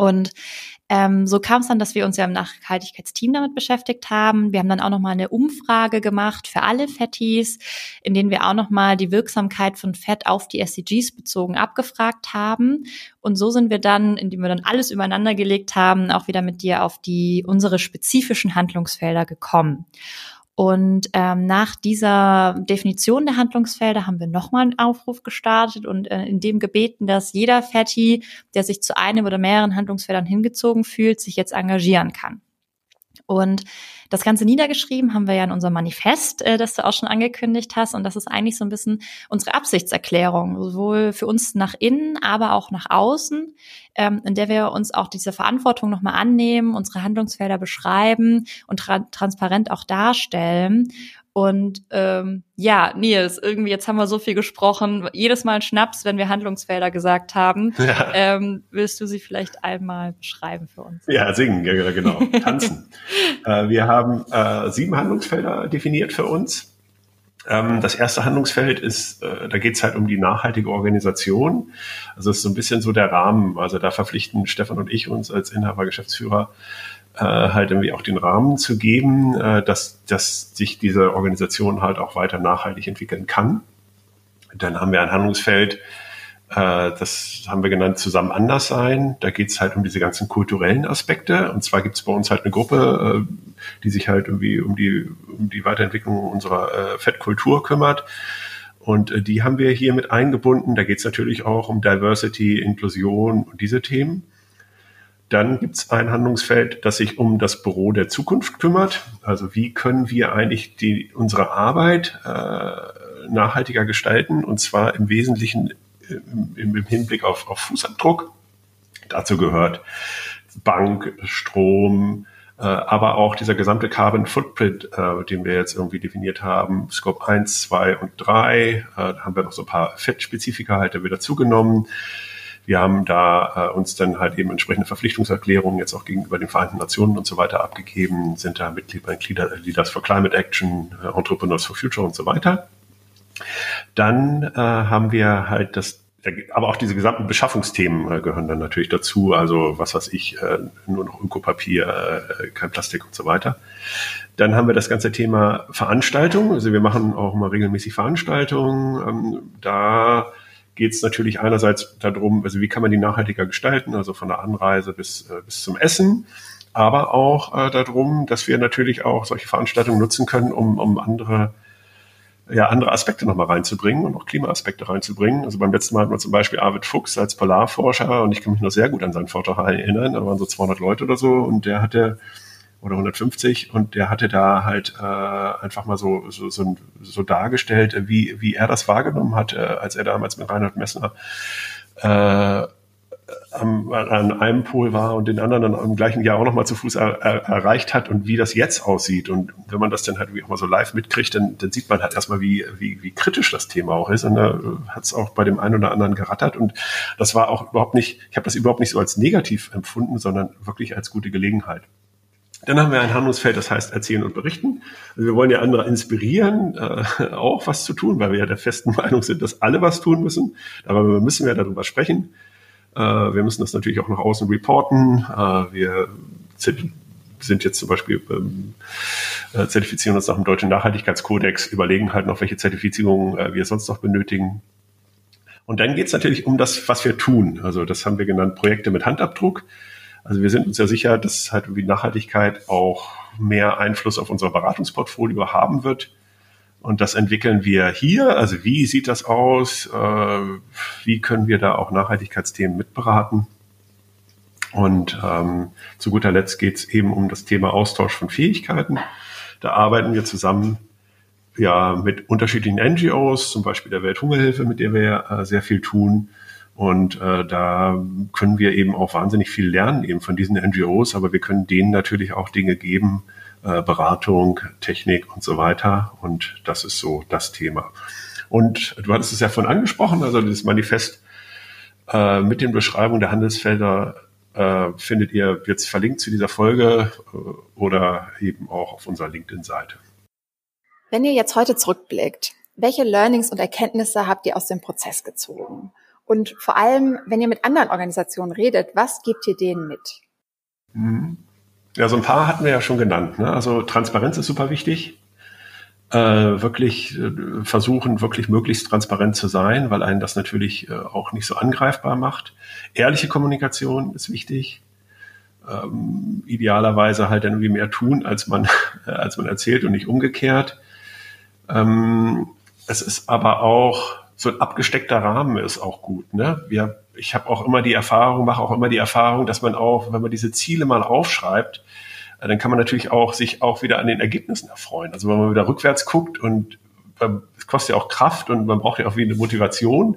Speaker 1: Und ähm, so kam es dann, dass wir uns ja im Nachhaltigkeitsteam damit beschäftigt haben. Wir haben dann auch nochmal eine Umfrage gemacht für alle Fettis, in denen wir auch nochmal die Wirksamkeit von Fett auf die SDGs bezogen abgefragt haben. Und so sind wir dann, indem wir dann alles übereinander gelegt haben, auch wieder mit dir auf die unsere spezifischen Handlungsfelder gekommen. Und ähm, nach dieser Definition der Handlungsfelder haben wir nochmal einen Aufruf gestartet und äh, in dem gebeten, dass jeder Fatty, der sich zu einem oder mehreren Handlungsfeldern hingezogen fühlt, sich jetzt engagieren kann. Und das Ganze niedergeschrieben haben wir ja in unserem Manifest, äh, das du auch schon angekündigt hast. Und das ist eigentlich so ein bisschen unsere Absichtserklärung, sowohl für uns nach innen, aber auch nach außen, ähm, in der wir uns auch diese Verantwortung nochmal annehmen, unsere Handlungsfelder beschreiben und tra transparent auch darstellen. Und ähm, ja, Nils, irgendwie jetzt haben wir so viel gesprochen. Jedes Mal ein Schnaps, wenn wir Handlungsfelder gesagt haben. Ja. Ähm, willst du sie vielleicht einmal beschreiben für uns?
Speaker 2: Ja, singen, ja, genau, tanzen. äh, wir haben äh, sieben Handlungsfelder definiert für uns. Ähm, das erste Handlungsfeld ist, äh, da geht es halt um die nachhaltige Organisation. Also es ist so ein bisschen so der Rahmen. Also da verpflichten Stefan und ich uns als Inhaber, Geschäftsführer äh, halt irgendwie auch den Rahmen zu geben, äh, dass, dass sich diese Organisation halt auch weiter nachhaltig entwickeln kann. Dann haben wir ein Handlungsfeld, äh, das haben wir genannt, zusammen anders sein. Da geht es halt um diese ganzen kulturellen Aspekte. Und zwar gibt es bei uns halt eine Gruppe, äh, die sich halt irgendwie um die, um die Weiterentwicklung unserer äh, Fettkultur kümmert. Und äh, die haben wir hier mit eingebunden. Da geht es natürlich auch um Diversity, Inklusion und diese Themen. Dann gibt es ein Handlungsfeld, das sich um das Büro der Zukunft kümmert. Also wie können wir eigentlich die, unsere Arbeit äh, nachhaltiger gestalten und zwar im Wesentlichen äh, im, im Hinblick auf, auf Fußabdruck. Dazu gehört Bank, Strom, äh, aber auch dieser gesamte Carbon Footprint, äh, den wir jetzt irgendwie definiert haben, Scope 1, 2 und 3, äh, da haben wir noch so ein paar Fettspezifika halt wieder zugenommen. Wir haben da äh, uns dann halt eben entsprechende Verpflichtungserklärungen jetzt auch gegenüber den Vereinten Nationen und so weiter abgegeben, sind da Mitglied bei Leaders for Climate Action, äh, Entrepreneurs for Future und so weiter. Dann äh, haben wir halt das aber auch diese gesamten Beschaffungsthemen äh, gehören dann natürlich dazu. Also was weiß ich, äh, nur noch Ökopapier, äh, kein Plastik und so weiter. Dann haben wir das ganze Thema Veranstaltung. Also wir machen auch mal regelmäßig Veranstaltungen. Ähm, da geht es natürlich einerseits darum, also wie kann man die nachhaltiger gestalten, also von der Anreise bis, äh, bis zum Essen, aber auch äh, darum, dass wir natürlich auch solche Veranstaltungen nutzen können, um, um andere ja, andere Aspekte nochmal reinzubringen und auch Klimaaspekte reinzubringen. Also beim letzten Mal hatten wir zum Beispiel Arvid Fuchs als Polarforscher und ich kann mich noch sehr gut an seinen Vortrag erinnern, da waren so 200 Leute oder so und der hatte oder 150 und der hatte da halt äh, einfach mal so, so, so, so dargestellt, wie, wie er das wahrgenommen hat, äh, als er damals mit Reinhard Messner äh, am, an einem Pol war und den anderen dann im gleichen Jahr auch nochmal zu Fuß er, er, erreicht hat und wie das jetzt aussieht. Und wenn man das dann halt auch mal so live mitkriegt, dann, dann sieht man halt erstmal, wie, wie, wie kritisch das Thema auch ist. Und da hat es auch bei dem einen oder anderen gerattert. Und das war auch überhaupt nicht, ich habe das überhaupt nicht so als negativ empfunden, sondern wirklich als gute Gelegenheit. Dann haben wir ein Handlungsfeld, das heißt erzählen und berichten. Also wir wollen ja andere inspirieren, äh, auch was zu tun, weil wir ja der festen Meinung sind, dass alle was tun müssen. Aber müssen wir darüber sprechen. Äh, wir müssen das natürlich auch nach außen reporten. Äh, wir sind jetzt zum Beispiel ähm, äh, zertifizieren uns nach dem deutschen Nachhaltigkeitskodex, überlegen halt noch, welche Zertifizierungen wir sonst noch benötigen. Und dann geht es natürlich um das, was wir tun. Also das haben wir genannt, Projekte mit Handabdruck. Also wir sind uns ja sicher, dass halt wie Nachhaltigkeit auch mehr Einfluss auf unser Beratungsportfolio haben wird. Und das entwickeln wir hier. Also wie sieht das aus? Äh, wie können wir da auch Nachhaltigkeitsthemen mitberaten? Und ähm, zu guter Letzt geht es eben um das Thema Austausch von Fähigkeiten. Da arbeiten wir zusammen ja mit unterschiedlichen NGOs, zum Beispiel der Welthungerhilfe, mit der wir äh, sehr viel tun. Und äh, da können wir eben auch wahnsinnig viel lernen eben von diesen NGOs, aber wir können denen natürlich auch Dinge geben, äh, Beratung, Technik und so weiter. Und das ist so das Thema. Und du hattest es ja von angesprochen, also dieses Manifest äh, mit den Beschreibungen der Handelsfelder äh, findet ihr jetzt verlinkt zu dieser Folge äh, oder eben auch auf unserer LinkedIn-Seite.
Speaker 3: Wenn ihr jetzt heute zurückblickt, welche Learnings und Erkenntnisse habt ihr aus dem Prozess gezogen? Und vor allem, wenn ihr mit anderen Organisationen redet, was gebt ihr denen mit?
Speaker 2: Mhm. Ja, so ein paar hatten wir ja schon genannt. Ne? Also Transparenz ist super wichtig. Äh, wirklich äh, versuchen, wirklich möglichst transparent zu sein, weil einen das natürlich äh, auch nicht so angreifbar macht. Ehrliche Kommunikation ist wichtig. Ähm, idealerweise halt dann irgendwie mehr tun, als man, als man erzählt und nicht umgekehrt. Ähm, es ist aber auch so ein abgesteckter Rahmen ist auch gut. Ne? Wir, ich habe auch immer die Erfahrung, mache auch immer die Erfahrung, dass man auch, wenn man diese Ziele mal aufschreibt, äh, dann kann man natürlich auch sich auch wieder an den Ergebnissen erfreuen. Also wenn man wieder rückwärts guckt und es kostet ja auch Kraft und man braucht ja auch wie eine Motivation,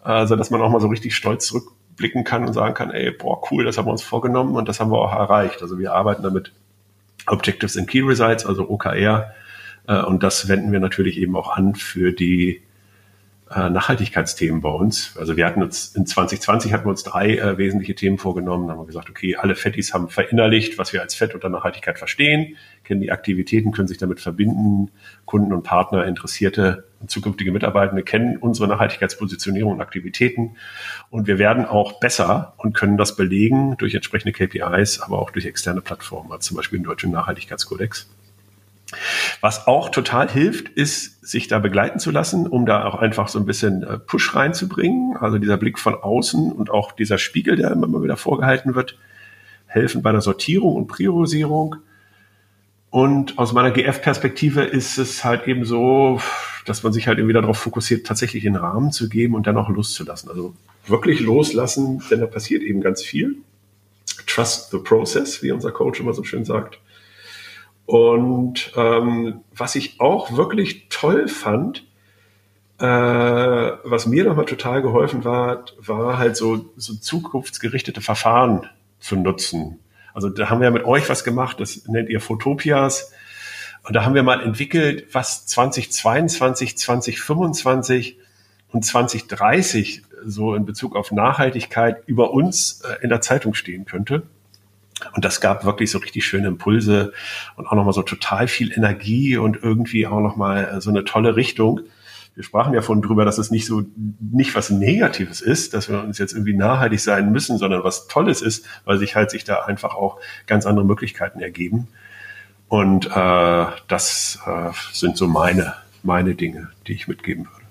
Speaker 2: also dass man auch mal so richtig stolz zurückblicken kann und sagen kann, ey, boah, cool, das haben wir uns vorgenommen und das haben wir auch erreicht. Also wir arbeiten damit Objectives and Key Results, also OKR, äh, und das wenden wir natürlich eben auch an für die äh, Nachhaltigkeitsthemen bei uns. Also wir hatten uns in 2020 hatten wir uns drei äh, wesentliche Themen vorgenommen. Dann haben wir gesagt, okay, alle Fettis haben verinnerlicht, was wir als Fett unter Nachhaltigkeit verstehen, kennen die Aktivitäten, können sich damit verbinden. Kunden und Partner, Interessierte und zukünftige Mitarbeitende kennen unsere Nachhaltigkeitspositionierung und Aktivitäten. Und wir werden auch besser und können das belegen durch entsprechende KPIs, aber auch durch externe Plattformen, als zum Beispiel den Deutschen Nachhaltigkeitskodex. Was auch total hilft, ist, sich da begleiten zu lassen, um da auch einfach so ein bisschen äh, Push reinzubringen. Also dieser Blick von außen und auch dieser Spiegel, der immer wieder vorgehalten wird, helfen bei der Sortierung und Priorisierung. Und aus meiner GF-Perspektive ist es halt eben so, dass man sich halt irgendwie darauf fokussiert, tatsächlich den Rahmen zu geben und dann auch loszulassen. Also wirklich loslassen, denn da passiert eben ganz viel. Trust the process, wie unser Coach immer so schön sagt. Und ähm, was ich auch wirklich toll fand, äh, was mir nochmal total geholfen war, war halt so, so zukunftsgerichtete Verfahren zu nutzen. Also da haben wir mit euch was gemacht, das nennt ihr Fotopias. Und da haben wir mal entwickelt, was 2022, 2025 und 2030 so in Bezug auf Nachhaltigkeit über uns äh, in der Zeitung stehen könnte. Und das gab wirklich so richtig schöne Impulse und auch nochmal so total viel Energie und irgendwie auch nochmal äh, so eine tolle Richtung. Wir sprachen ja vorhin drüber, dass es nicht so, nicht was Negatives ist, dass wir uns jetzt irgendwie nachhaltig sein müssen, sondern was Tolles ist, weil sich halt sich da einfach auch ganz andere Möglichkeiten ergeben. Und äh, das äh, sind so meine, meine Dinge, die ich mitgeben würde.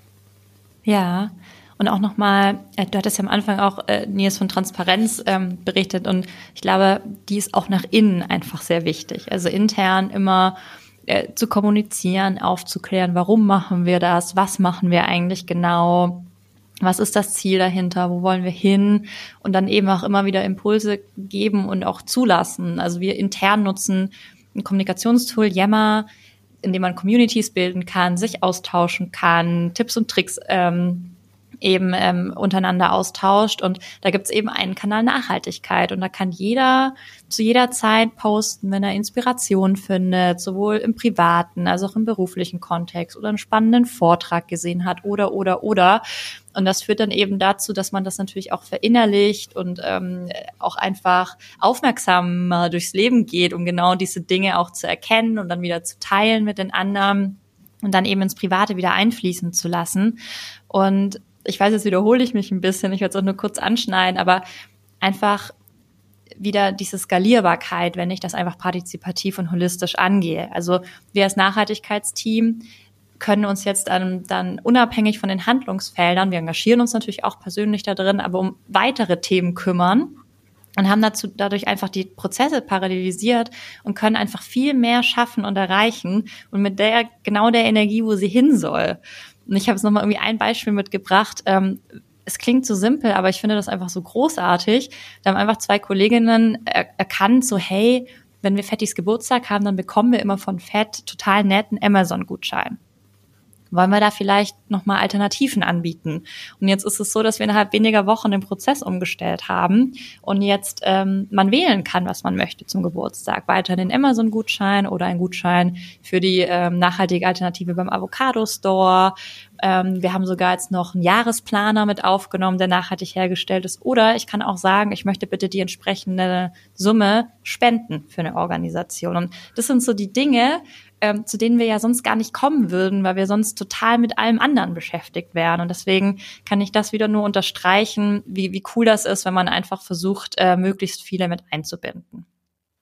Speaker 1: Ja, und auch nochmal, äh, du hattest ja am Anfang auch äh, Nils von Transparenz ähm, berichtet. Und ich glaube, die ist auch nach innen einfach sehr wichtig. Also intern immer äh, zu kommunizieren, aufzuklären, warum machen wir das, was machen wir eigentlich genau, was ist das Ziel dahinter, wo wollen wir hin? Und dann eben auch immer wieder Impulse geben und auch zulassen. Also wir intern nutzen ein Kommunikationstool, Yammer, in dem man Communities bilden kann, sich austauschen kann, Tipps und Tricks ähm, eben ähm, untereinander austauscht. Und da gibt's eben einen Kanal Nachhaltigkeit. Und da kann jeder zu jeder Zeit posten, wenn er Inspiration findet, sowohl im privaten als auch im beruflichen Kontext oder einen spannenden Vortrag gesehen hat oder, oder, oder. Und das führt dann eben dazu, dass man das natürlich auch verinnerlicht und ähm, auch einfach aufmerksamer durchs Leben geht, um genau diese Dinge auch zu erkennen und dann wieder zu teilen mit den anderen und dann eben ins Private wieder einfließen zu lassen. Und ich weiß, jetzt wiederhole ich mich ein bisschen, ich werde es auch nur kurz anschneiden, aber einfach wieder diese Skalierbarkeit, wenn ich das einfach partizipativ und holistisch angehe. Also wir als Nachhaltigkeitsteam können uns jetzt dann, dann unabhängig von den Handlungsfeldern, wir engagieren uns natürlich auch persönlich da drin, aber um weitere Themen kümmern und haben dazu dadurch einfach die Prozesse parallelisiert und können einfach viel mehr schaffen und erreichen und mit der genau der Energie, wo sie hin soll. Und ich habe jetzt nochmal irgendwie ein Beispiel mitgebracht. Ähm, es klingt so simpel, aber ich finde das einfach so großartig. Da haben einfach zwei Kolleginnen er erkannt, so hey, wenn wir Fettis Geburtstag haben, dann bekommen wir immer von Fett total netten Amazon-Gutschein wollen wir da vielleicht nochmal Alternativen anbieten? Und jetzt ist es so, dass wir innerhalb weniger Wochen den Prozess umgestellt haben und jetzt ähm, man wählen kann, was man möchte zum Geburtstag. Weiter den Amazon-Gutschein oder ein Gutschein für die ähm, nachhaltige Alternative beim Avocado Store. Ähm, wir haben sogar jetzt noch einen Jahresplaner mit aufgenommen, der nachhaltig hergestellt ist. Oder ich kann auch sagen, ich möchte bitte die entsprechende Summe spenden für eine Organisation. Und das sind so die Dinge, ähm, zu denen wir ja sonst gar nicht kommen würden, weil wir sonst total mit allem anderen beschäftigt wären. Und deswegen kann ich das wieder nur unterstreichen, wie, wie cool das ist, wenn man einfach versucht, äh, möglichst viele mit einzubinden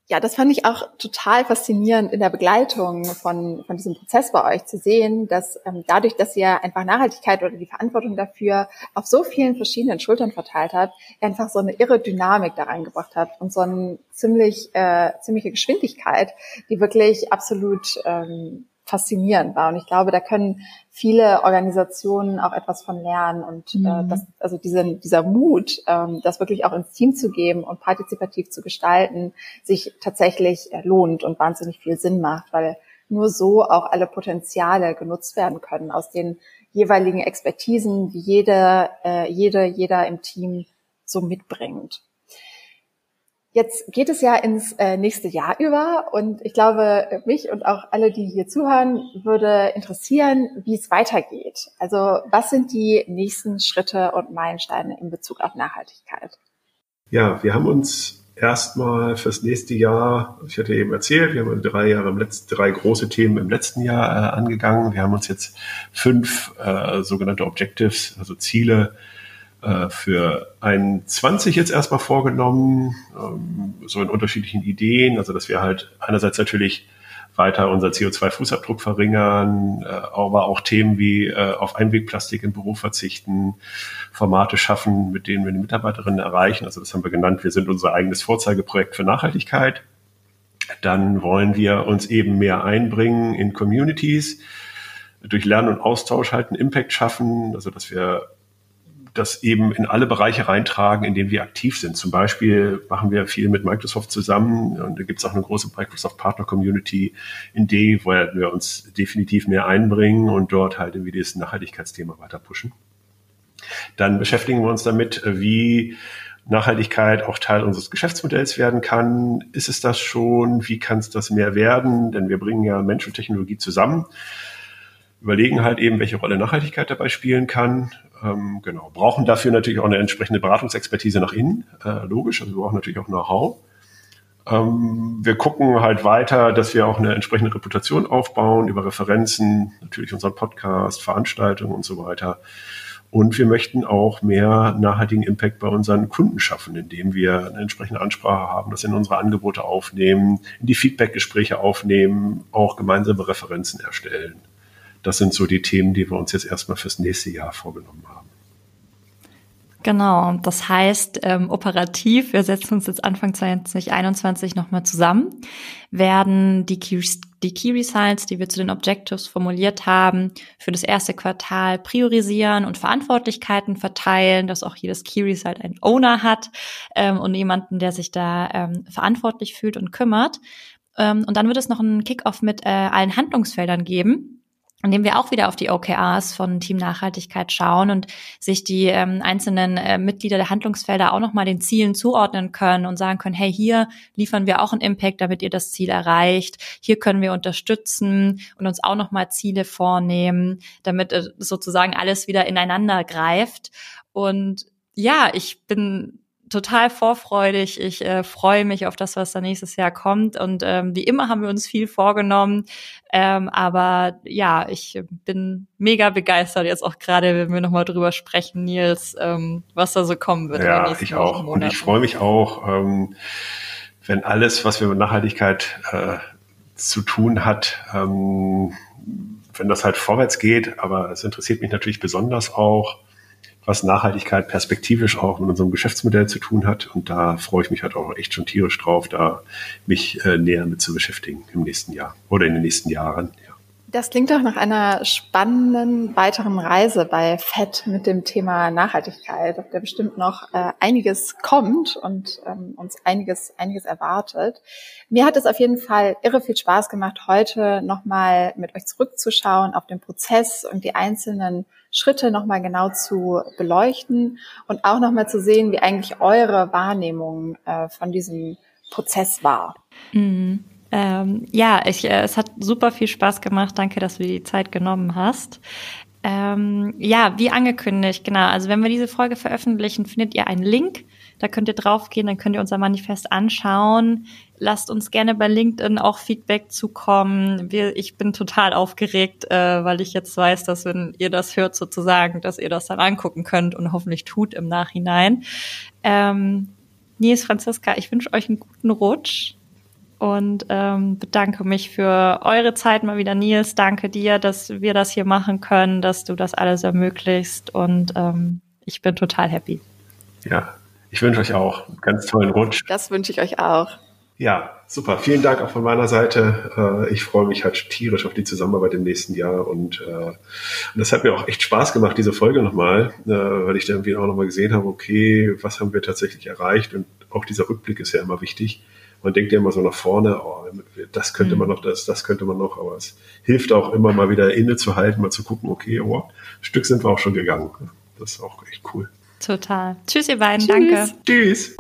Speaker 3: ja, das fand ich auch total faszinierend in der Begleitung von, von diesem Prozess bei euch zu sehen, dass ähm, dadurch, dass ihr einfach Nachhaltigkeit oder die Verantwortung dafür auf so vielen verschiedenen Schultern verteilt habt, einfach so eine irre Dynamik da reingebracht habt und so eine ziemlich, äh, ziemliche Geschwindigkeit, die wirklich absolut ähm, faszinierend war. Und ich glaube, da können viele Organisationen auch etwas von lernen und äh, mhm. äh, das, also diese, dieser Mut, ähm, das wirklich auch ins Team zu geben und partizipativ zu gestalten, sich tatsächlich äh, lohnt und wahnsinnig viel Sinn macht, weil nur so auch alle Potenziale genutzt werden können aus den jeweiligen Expertisen, die jede, äh, jede, jeder im Team so mitbringt. Jetzt geht es ja ins äh, nächste Jahr über und ich glaube, mich und auch alle, die hier zuhören, würde interessieren, wie es weitergeht. Also was sind die nächsten Schritte und Meilensteine in Bezug auf Nachhaltigkeit?
Speaker 2: Ja, wir haben uns erstmal fürs nächste Jahr, ich hatte eben erzählt, wir haben drei Jahre im letzten, drei große Themen im letzten Jahr äh, angegangen. Wir haben uns jetzt fünf äh, sogenannte Objectives, also Ziele äh, für 21 jetzt erstmal vorgenommen, ähm, so in unterschiedlichen Ideen. Also dass wir halt einerseits natürlich weiter unser CO2-Fußabdruck verringern, äh, aber auch Themen wie äh, auf Einwegplastik im Büro verzichten, Formate schaffen, mit denen wir die Mitarbeiterinnen erreichen. Also das haben wir genannt, wir sind unser eigenes Vorzeigeprojekt für Nachhaltigkeit. Dann wollen wir uns eben mehr einbringen in Communities, durch Lernen und Austausch halt einen Impact schaffen, also dass wir das eben in alle Bereiche reintragen, in denen wir aktiv sind. Zum Beispiel machen wir viel mit Microsoft zusammen und da gibt es auch eine große Microsoft Partner Community, in die wo wir uns definitiv mehr einbringen und dort halt irgendwie dieses Nachhaltigkeitsthema weiter pushen. Dann beschäftigen wir uns damit, wie Nachhaltigkeit auch Teil unseres Geschäftsmodells werden kann. Ist es das schon? Wie kann es das mehr werden? Denn wir bringen ja Mensch und Technologie zusammen überlegen halt eben, welche Rolle Nachhaltigkeit dabei spielen kann. Ähm, genau. Brauchen dafür natürlich auch eine entsprechende Beratungsexpertise nach innen, äh, logisch. Also wir brauchen natürlich auch Know-how. Ähm, wir gucken halt weiter, dass wir auch eine entsprechende Reputation aufbauen über Referenzen, natürlich unseren Podcast, Veranstaltungen und so weiter. Und wir möchten auch mehr nachhaltigen Impact bei unseren Kunden schaffen, indem wir eine entsprechende Ansprache haben, das in unsere Angebote aufnehmen, in die Feedbackgespräche aufnehmen, auch gemeinsame Referenzen erstellen das sind so die Themen, die wir uns jetzt erstmal fürs nächste Jahr vorgenommen haben.
Speaker 1: Genau, das heißt ähm, operativ, wir setzen uns jetzt Anfang 2021 nochmal zusammen, werden die Key, die Key Results, die wir zu den Objectives formuliert haben, für das erste Quartal priorisieren und Verantwortlichkeiten verteilen, dass auch jedes Key Result einen Owner hat ähm, und jemanden, der sich da ähm, verantwortlich fühlt und kümmert. Ähm, und dann wird es noch einen Kickoff mit äh, allen Handlungsfeldern geben indem wir auch wieder auf die OKRs von Team Nachhaltigkeit schauen und sich die ähm, einzelnen äh, Mitglieder der Handlungsfelder auch nochmal den Zielen zuordnen können und sagen können, hey, hier liefern wir auch einen Impact, damit ihr das Ziel erreicht. Hier können wir unterstützen und uns auch nochmal Ziele vornehmen, damit äh, sozusagen alles wieder ineinander greift. Und ja, ich bin total vorfreudig. Ich äh, freue mich auf das, was da nächstes Jahr kommt. Und ähm, wie immer haben wir uns viel vorgenommen. Ähm, aber ja, ich bin mega begeistert jetzt auch gerade, wenn wir nochmal drüber sprechen, Nils, ähm, was da so kommen wird.
Speaker 2: Ja, ich auch. Und ich freue mich auch, ähm, wenn alles, was wir mit Nachhaltigkeit äh, zu tun hat, ähm, wenn das halt vorwärts geht. Aber es interessiert mich natürlich besonders auch, was Nachhaltigkeit perspektivisch auch mit unserem Geschäftsmodell zu tun hat. Und da freue ich mich halt auch echt schon tierisch drauf, da mich äh, näher mit zu beschäftigen im nächsten Jahr oder in den nächsten Jahren. Ja.
Speaker 3: Das klingt doch nach einer spannenden weiteren Reise bei FED mit dem Thema Nachhaltigkeit, auf der bestimmt noch äh, einiges kommt und ähm, uns einiges, einiges erwartet. Mir hat es auf jeden Fall irre viel Spaß gemacht, heute nochmal mit euch zurückzuschauen auf den Prozess und die einzelnen Schritte nochmal genau zu beleuchten und auch nochmal zu sehen, wie eigentlich eure Wahrnehmung äh, von diesem Prozess war.
Speaker 1: Mhm. Ähm, ja, ich, äh, es hat super viel Spaß gemacht. Danke, dass du dir die Zeit genommen hast. Ähm, ja, wie angekündigt, genau. Also wenn wir diese Folge veröffentlichen, findet ihr einen Link. Da könnt ihr draufgehen, dann könnt ihr unser Manifest anschauen. Lasst uns gerne bei LinkedIn auch Feedback zukommen. Wir, ich bin total aufgeregt, äh, weil ich jetzt weiß, dass wenn ihr das hört sozusagen, dass ihr das dann angucken könnt und hoffentlich tut im Nachhinein. Ähm, Nils, Franziska, ich wünsche euch einen guten Rutsch und ähm, bedanke mich für eure Zeit mal wieder, Nils. Danke dir, dass wir das hier machen können, dass du das alles ermöglicht und ähm, ich bin total happy.
Speaker 2: Ja, ich wünsche euch auch einen ganz tollen Rutsch.
Speaker 3: Das wünsche ich euch auch.
Speaker 2: Ja, super. Vielen Dank auch von meiner Seite. Äh, ich freue mich halt tierisch auf die Zusammenarbeit im nächsten Jahr und, äh, und das hat mir auch echt Spaß gemacht, diese Folge nochmal, äh, weil ich dann irgendwie auch nochmal gesehen habe, okay, was haben wir tatsächlich erreicht und auch dieser Rückblick ist ja immer wichtig. Man denkt ja immer so nach vorne, oh, das könnte man mhm. noch, das, das könnte man noch, aber es hilft auch immer mal wieder innezuhalten, mal zu gucken, okay, oh, ein Stück sind wir auch schon gegangen. Das ist auch echt cool.
Speaker 1: Total. Tschüss, ihr beiden. Tschüss. Danke.
Speaker 2: Tschüss.